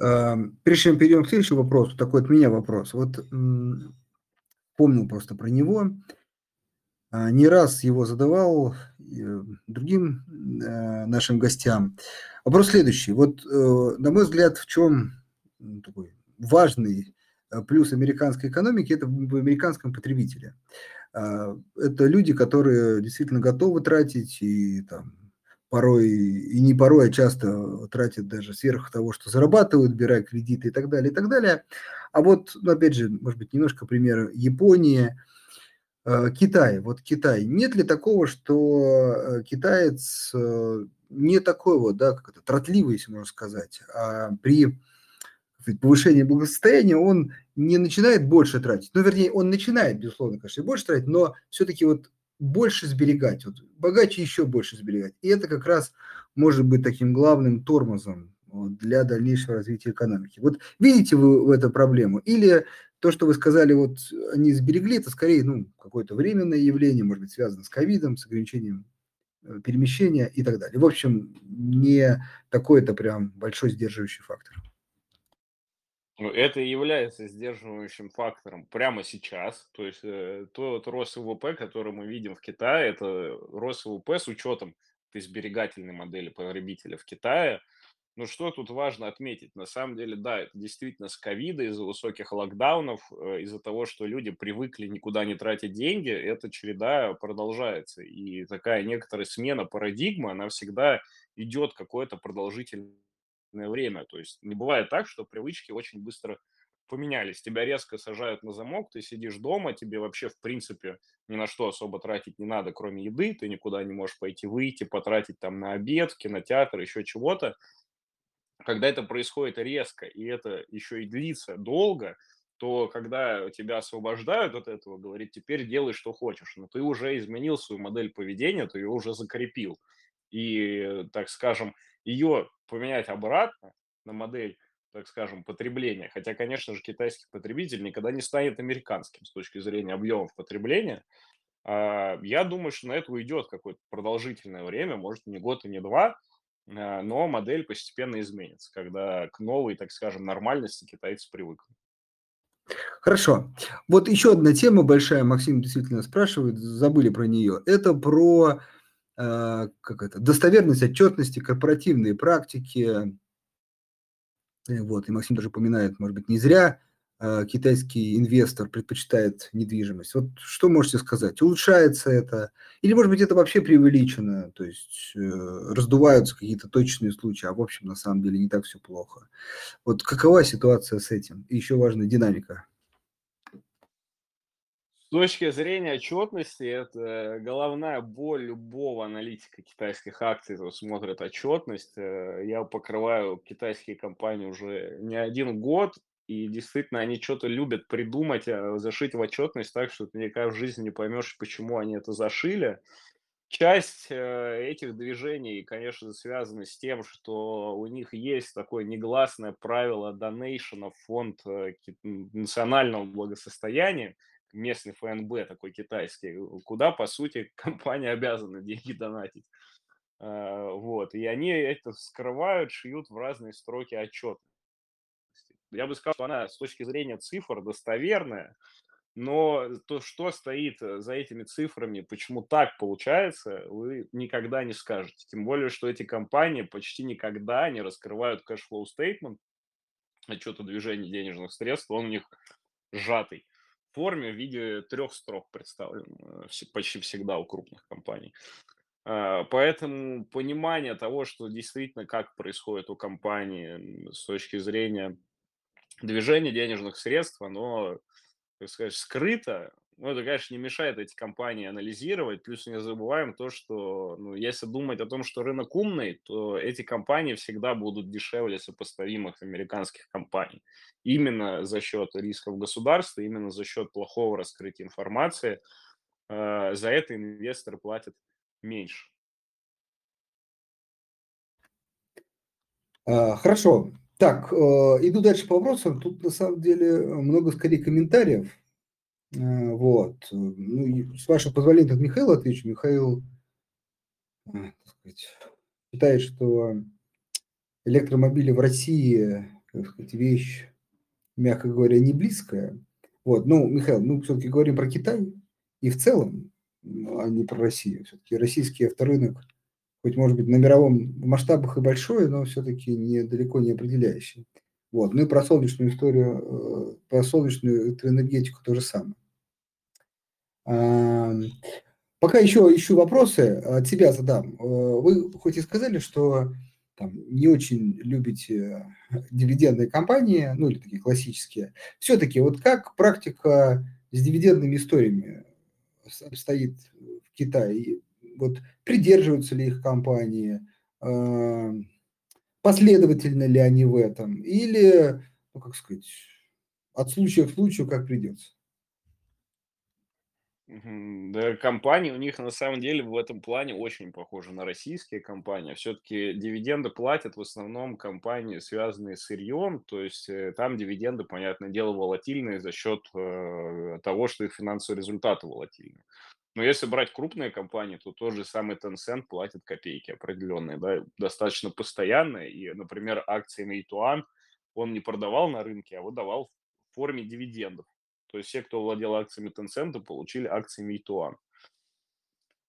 Эм, прежде чем перейдем к следующему вопросу, такой от меня вопрос. Вот помнил просто про него. А, не раз его задавал э, другим э, нашим гостям. Вопрос следующий. Вот, э, на мой взгляд, в чем такой важный э, плюс американской экономики – это в американском потребителе. А, это люди, которые действительно готовы тратить и там, порой, и не порой, а часто тратят даже сверх того, что зарабатывают, беря кредиты и так далее, и так далее. А вот, ну, опять же, может быть, немножко пример Японии, э, Китай. Вот Китай. Нет ли такого, что э, китаец не такой вот, да, как это, тротливый, если можно сказать, а при повышение благосостояния, он не начинает больше тратить. Ну, вернее, он начинает, безусловно, конечно, больше тратить, но все-таки вот больше сберегать, вот, богаче еще больше сберегать. И это как раз может быть таким главным тормозом для дальнейшего развития экономики. Вот видите вы в эту проблему? Или то, что вы сказали, вот они сберегли, это скорее ну, какое-то временное явление, может быть, связано с ковидом, с ограничением э, перемещения и так далее. В общем, не такой-то прям большой сдерживающий фактор. Ну, это и является сдерживающим фактором прямо сейчас. То есть э, тот рост ВВП, который мы видим в Китае, это рост ВВП с учетом этой сберегательной модели потребителя в Китае. Но что тут важно отметить? На самом деле, да, это действительно с ковида, из-за высоких локдаунов, э, из-за того, что люди привыкли никуда не тратить деньги, эта череда продолжается. И такая некоторая смена парадигмы, она всегда идет какое-то продолжительное время. То есть не бывает так, что привычки очень быстро поменялись. Тебя резко сажают на замок, ты сидишь дома, тебе вообще, в принципе, ни на что особо тратить не надо, кроме еды, ты никуда не можешь пойти выйти, потратить там на обед, кинотеатр, еще чего-то. Когда это происходит резко, и это еще и длится долго, то когда тебя освобождают от этого, говорит, теперь делай, что хочешь. Но ты уже изменил свою модель поведения, ты ее уже закрепил. И, так скажем, ее поменять обратно на модель так скажем, потребления. Хотя, конечно же, китайский потребитель никогда не станет американским с точки зрения объемов потребления. А, я думаю, что на это уйдет какое-то продолжительное время, может, не год и не два, а, но модель постепенно изменится, когда к новой, так скажем, нормальности китайцы привыкнут. Хорошо. Вот еще одна тема большая, Максим действительно спрашивает, забыли про нее. Это про как это, достоверность отчетности, корпоративные практики, Э, вот, и Максим даже упоминает, может быть, не зря э, китайский инвестор предпочитает недвижимость. Вот что можете сказать? Улучшается это? Или, может быть, это вообще преувеличено? То есть э, раздуваются какие-то точные случаи, а в общем, на самом деле не так все плохо. Вот какова ситуация с этим? И еще важная динамика точки зрения отчетности, это головная боль любого аналитика китайских акций, кто смотрит отчетность. Э, я покрываю китайские компании уже не один год, и действительно они что-то любят придумать, э, зашить в отчетность так, что ты никогда в жизни не поймешь, почему они это зашили. Часть э, этих движений, конечно, связана с тем, что у них есть такое негласное правило донейшена фонд национального благосостояния, местный ФНБ такой китайский, куда, по сути, (laughs) компания обязана деньги донатить. А, вот. И они это скрывают, шьют в разные строки отчетности. Я бы сказал, что она с точки зрения цифр достоверная, но то, что стоит за этими цифрами, почему так получается, вы никогда не скажете. Тем более, что эти компании почти никогда не раскрывают cash flow statement, отчета движения денежных средств, он у них сжатый форме в виде трех строк представлен э, почти всегда у крупных компаний. А, поэтому понимание того, что действительно как происходит у компании с точки зрения движения денежных средств, оно, так сказать, скрыто, ну, это, конечно, не мешает эти компании анализировать. Плюс не забываем то, что ну, если думать о том, что рынок умный, то эти компании всегда будут дешевле сопоставимых американских компаний. Именно за счет рисков государства, именно за счет плохого раскрытия информации. Э, за это инвесторы платят меньше. А, хорошо. Так, э, иду дальше по вопросам. Тут на самом деле много скорее комментариев вот. Ну, с вашего позволения, от Михаила отвечу. Михаил э, так сказать, считает, что электромобили в России, так сказать, вещь, мягко говоря, не близкая. Вот, ну, Михаил, мы все-таки говорим про Китай и в целом, а не про Россию. Все-таки российский авторынок, хоть, может быть, на мировом масштабах и большой, но все-таки не, далеко не определяющий. Вот. Ну и про солнечную историю, э, про солнечную энергетику то же самое. Пока еще ищу вопросы, от себя задам. Э, вы хоть и сказали, что там, не очень любите дивидендные компании, ну или такие классические, все-таки вот как практика с дивидендными историями обстоит в Китае? Вот придерживаются ли их компании, последовательно ли они в этом, или, ну как сказать, от случая к случаю как придется? Да, компании у них на самом деле в этом плане очень похожи на российские компании. Все-таки дивиденды платят в основном компании, связанные с сырьем, то есть э, там дивиденды, понятное дело, волатильные за счет э, того, что их финансовые результаты волатильны. Но если брать крупные компании, то тот же самый Tencent платит копейки определенные, да, достаточно постоянные. И, например, акции Meituan он не продавал на рынке, а выдавал в форме дивидендов. То есть все, кто владел акциями Tencent, получили акции Meituan.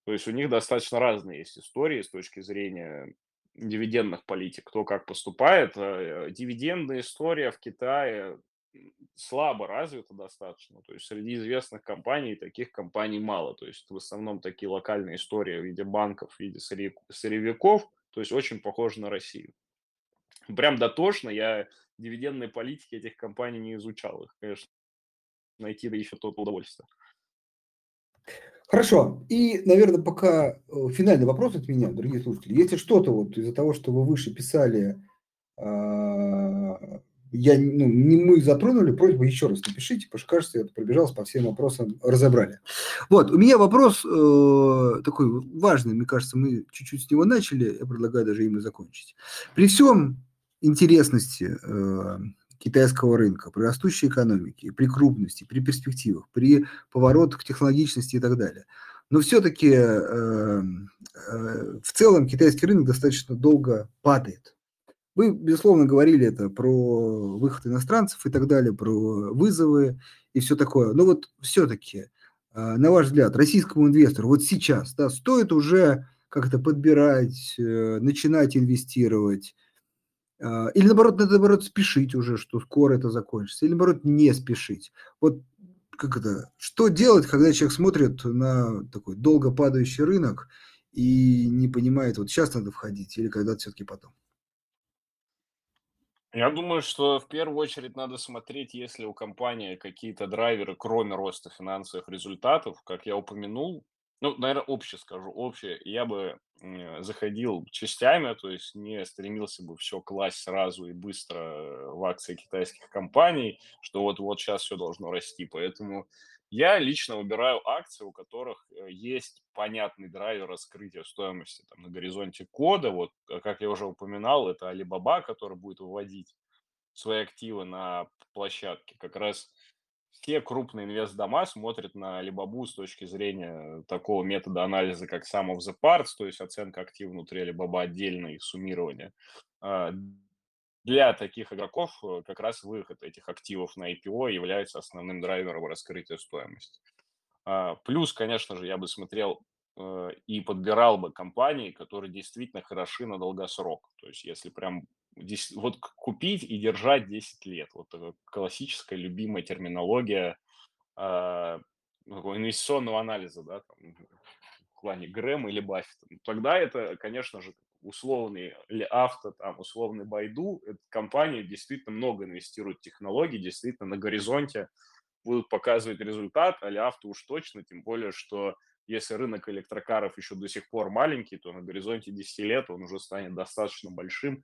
То есть у них достаточно разные есть истории с точки зрения дивидендных политик, кто как поступает. Э, дивидендная история в Китае слабо развита достаточно. То есть среди известных компаний таких компаний мало. То есть в основном такие локальные истории в виде банков, в виде сырьевиков. То есть очень похоже на Россию. Прям дотошно я дивидендные политики этих компаний не изучал. Их, конечно, найти да еще тот удовольствие. Хорошо. И, наверное, пока э, финальный вопрос от меня, дорогие слушатели. Если что-то вот из-за того, что вы выше писали, а, я, ну, не мы затронули, просьба еще раз напишите, потому что, кажется, это пробежалось по всем вопросам, разобрали. Вот, у меня вопрос э, такой важный, мне кажется, мы чуть-чуть с него начали, я предлагаю даже им и закончить. При всем интересности э, китайского рынка, при растущей экономике, при крупности, при перспективах, при поворотах технологичности и так далее. Но все-таки э, э, в целом китайский рынок достаточно долго падает. Вы, безусловно, говорили это про выход иностранцев и так далее, про вызовы и все такое. Но вот все-таки, э, на ваш взгляд, российскому инвестору вот сейчас да, стоит уже как-то подбирать, э, начинать инвестировать, или наоборот, надо наоборот спешить уже, что скоро это закончится, или наоборот не спешить. Вот как это, что делать, когда человек смотрит на такой долго падающий рынок и не понимает, вот сейчас надо входить или когда-то все-таки потом? Я думаю, что в первую очередь надо смотреть, есть ли у компании какие-то драйверы, кроме роста финансовых результатов. Как я упомянул, ну, наверное, общее скажу, общее. Я бы заходил частями, то есть не стремился бы все класть сразу и быстро в акции китайских компаний, что вот-вот сейчас все должно расти. Поэтому я лично выбираю акции, у которых э, есть понятный драйвер раскрытия стоимости там, на горизонте кода. Вот, э, как я уже упоминал, это Alibaba, который будет выводить свои активы на площадке. Как раз все крупные инвестдома смотрят на Alibaba с точки зрения такого метода анализа, как sum of the parts, то есть оценка активов внутри Alibaba отдельно и суммирование. А, для таких игроков э, как раз выход этих активов на IPO является основным драйвером раскрытия стоимости. А, плюс, конечно же, я бы смотрел э, и подбирал бы компании, которые действительно хороши на долгосрок. То есть если прям вот купить и держать 10 лет. Вот классическая любимая терминология э, инвестиционного анализа, да, там, в плане Грэма или Баффета. Ну, тогда это, конечно же, условный авто, там, условный Байду, это компании действительно много инвестируют в технологии, действительно на горизонте будут показывать результат, а авто уж точно, тем более, что если рынок электрокаров еще до сих пор маленький, то на горизонте 10 лет он уже станет достаточно большим,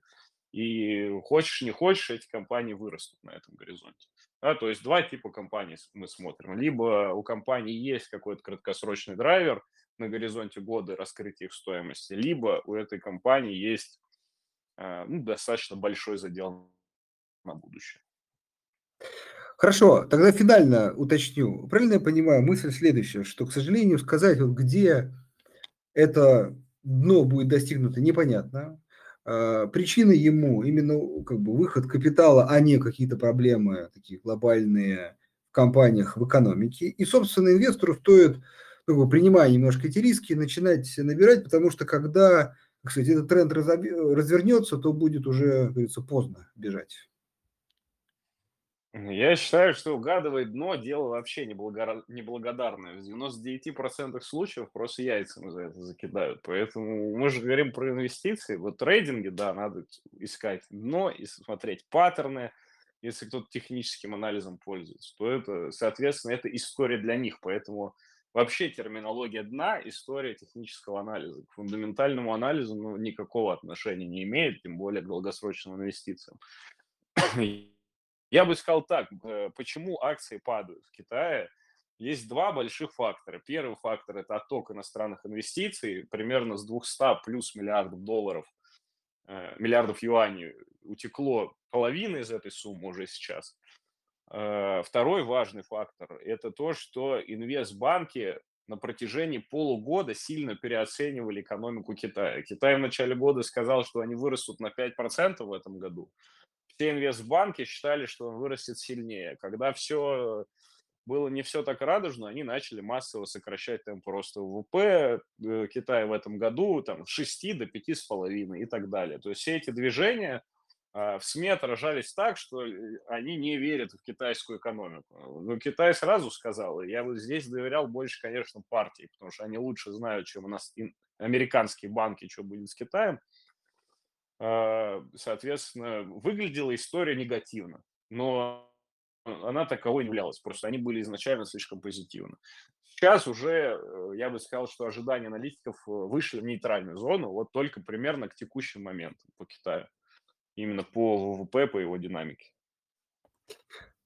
и хочешь, не хочешь, эти компании вырастут на этом горизонте. Да, то есть два типа компаний мы смотрим. Либо у компании есть какой-то краткосрочный драйвер на горизонте года раскрытия их стоимости, либо у этой компании есть э, ну, достаточно большой задел на будущее. Хорошо, тогда финально уточню. Правильно я понимаю, мысль следующая, что, к сожалению, сказать, вот где это дно будет достигнуто, непонятно. А, причины ему именно как бы выход капитала, а не какие-то проблемы такие глобальные в компаниях, в экономике. И, собственно, инвестору стоит, ну, принимая немножко эти риски, начинать набирать, потому что когда, кстати, этот тренд развернется, то будет уже, как говорится, поздно бежать. Я считаю, что угадывать дно дело вообще неблагодарное. В 99% случаев просто яйцами за это закидают. Поэтому мы же говорим про инвестиции. Вот трейдинге, да, надо искать дно и смотреть паттерны. Если кто-то техническим анализом пользуется, то это, соответственно, это история для них. Поэтому вообще терминология дна – история технического анализа. К фундаментальному анализу ну, никакого отношения не имеет, тем более к долгосрочным инвестициям. Я бы сказал так, э, почему акции падают в Китае? Есть два больших фактора. Первый фактор – это отток иностранных инвестиций, примерно с 200 плюс миллиардов долларов, э, миллиардов юаней утекло половина из этой суммы уже сейчас. Э, второй важный фактор – это то, что инвестбанки на протяжении полугода сильно переоценивали экономику Китая. Китай в начале года сказал, что они вырастут на 5% в этом году все инвестбанки считали, что он вырастет сильнее. Когда все было не все так радужно, они начали массово сокращать темп роста ВВП э, Китая в этом году там, с 6 до 5,5 и так далее. То есть все эти движения а, в СМИ отражались так, что э, они не верят в китайскую экономику. Но Китай сразу сказал, я вот здесь доверял больше, конечно, партии, потому что они лучше знают, чем у нас американские банки, что будет с Китаем. А, соответственно, выглядела история негативно, но она таковой не являлась, просто они были изначально слишком позитивны. Сейчас уже, э, я бы сказал, что ожидания аналитиков э, вышли в нейтральную зону, вот только примерно к текущему моменту по Китаю, именно по ВВП, по его динамике.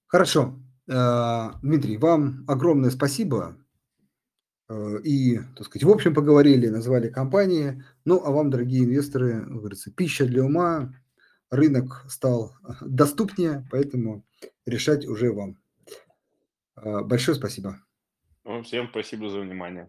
Хорошо. Э, Дмитрий, вам огромное спасибо. Э, и, так сказать, в общем поговорили, назвали компании. Ну, а вам, дорогие инвесторы, говорится, пища для ума, рынок стал (laughs) доступнее, поэтому решать уже вам. Э, большое спасибо. Всем спасибо за внимание.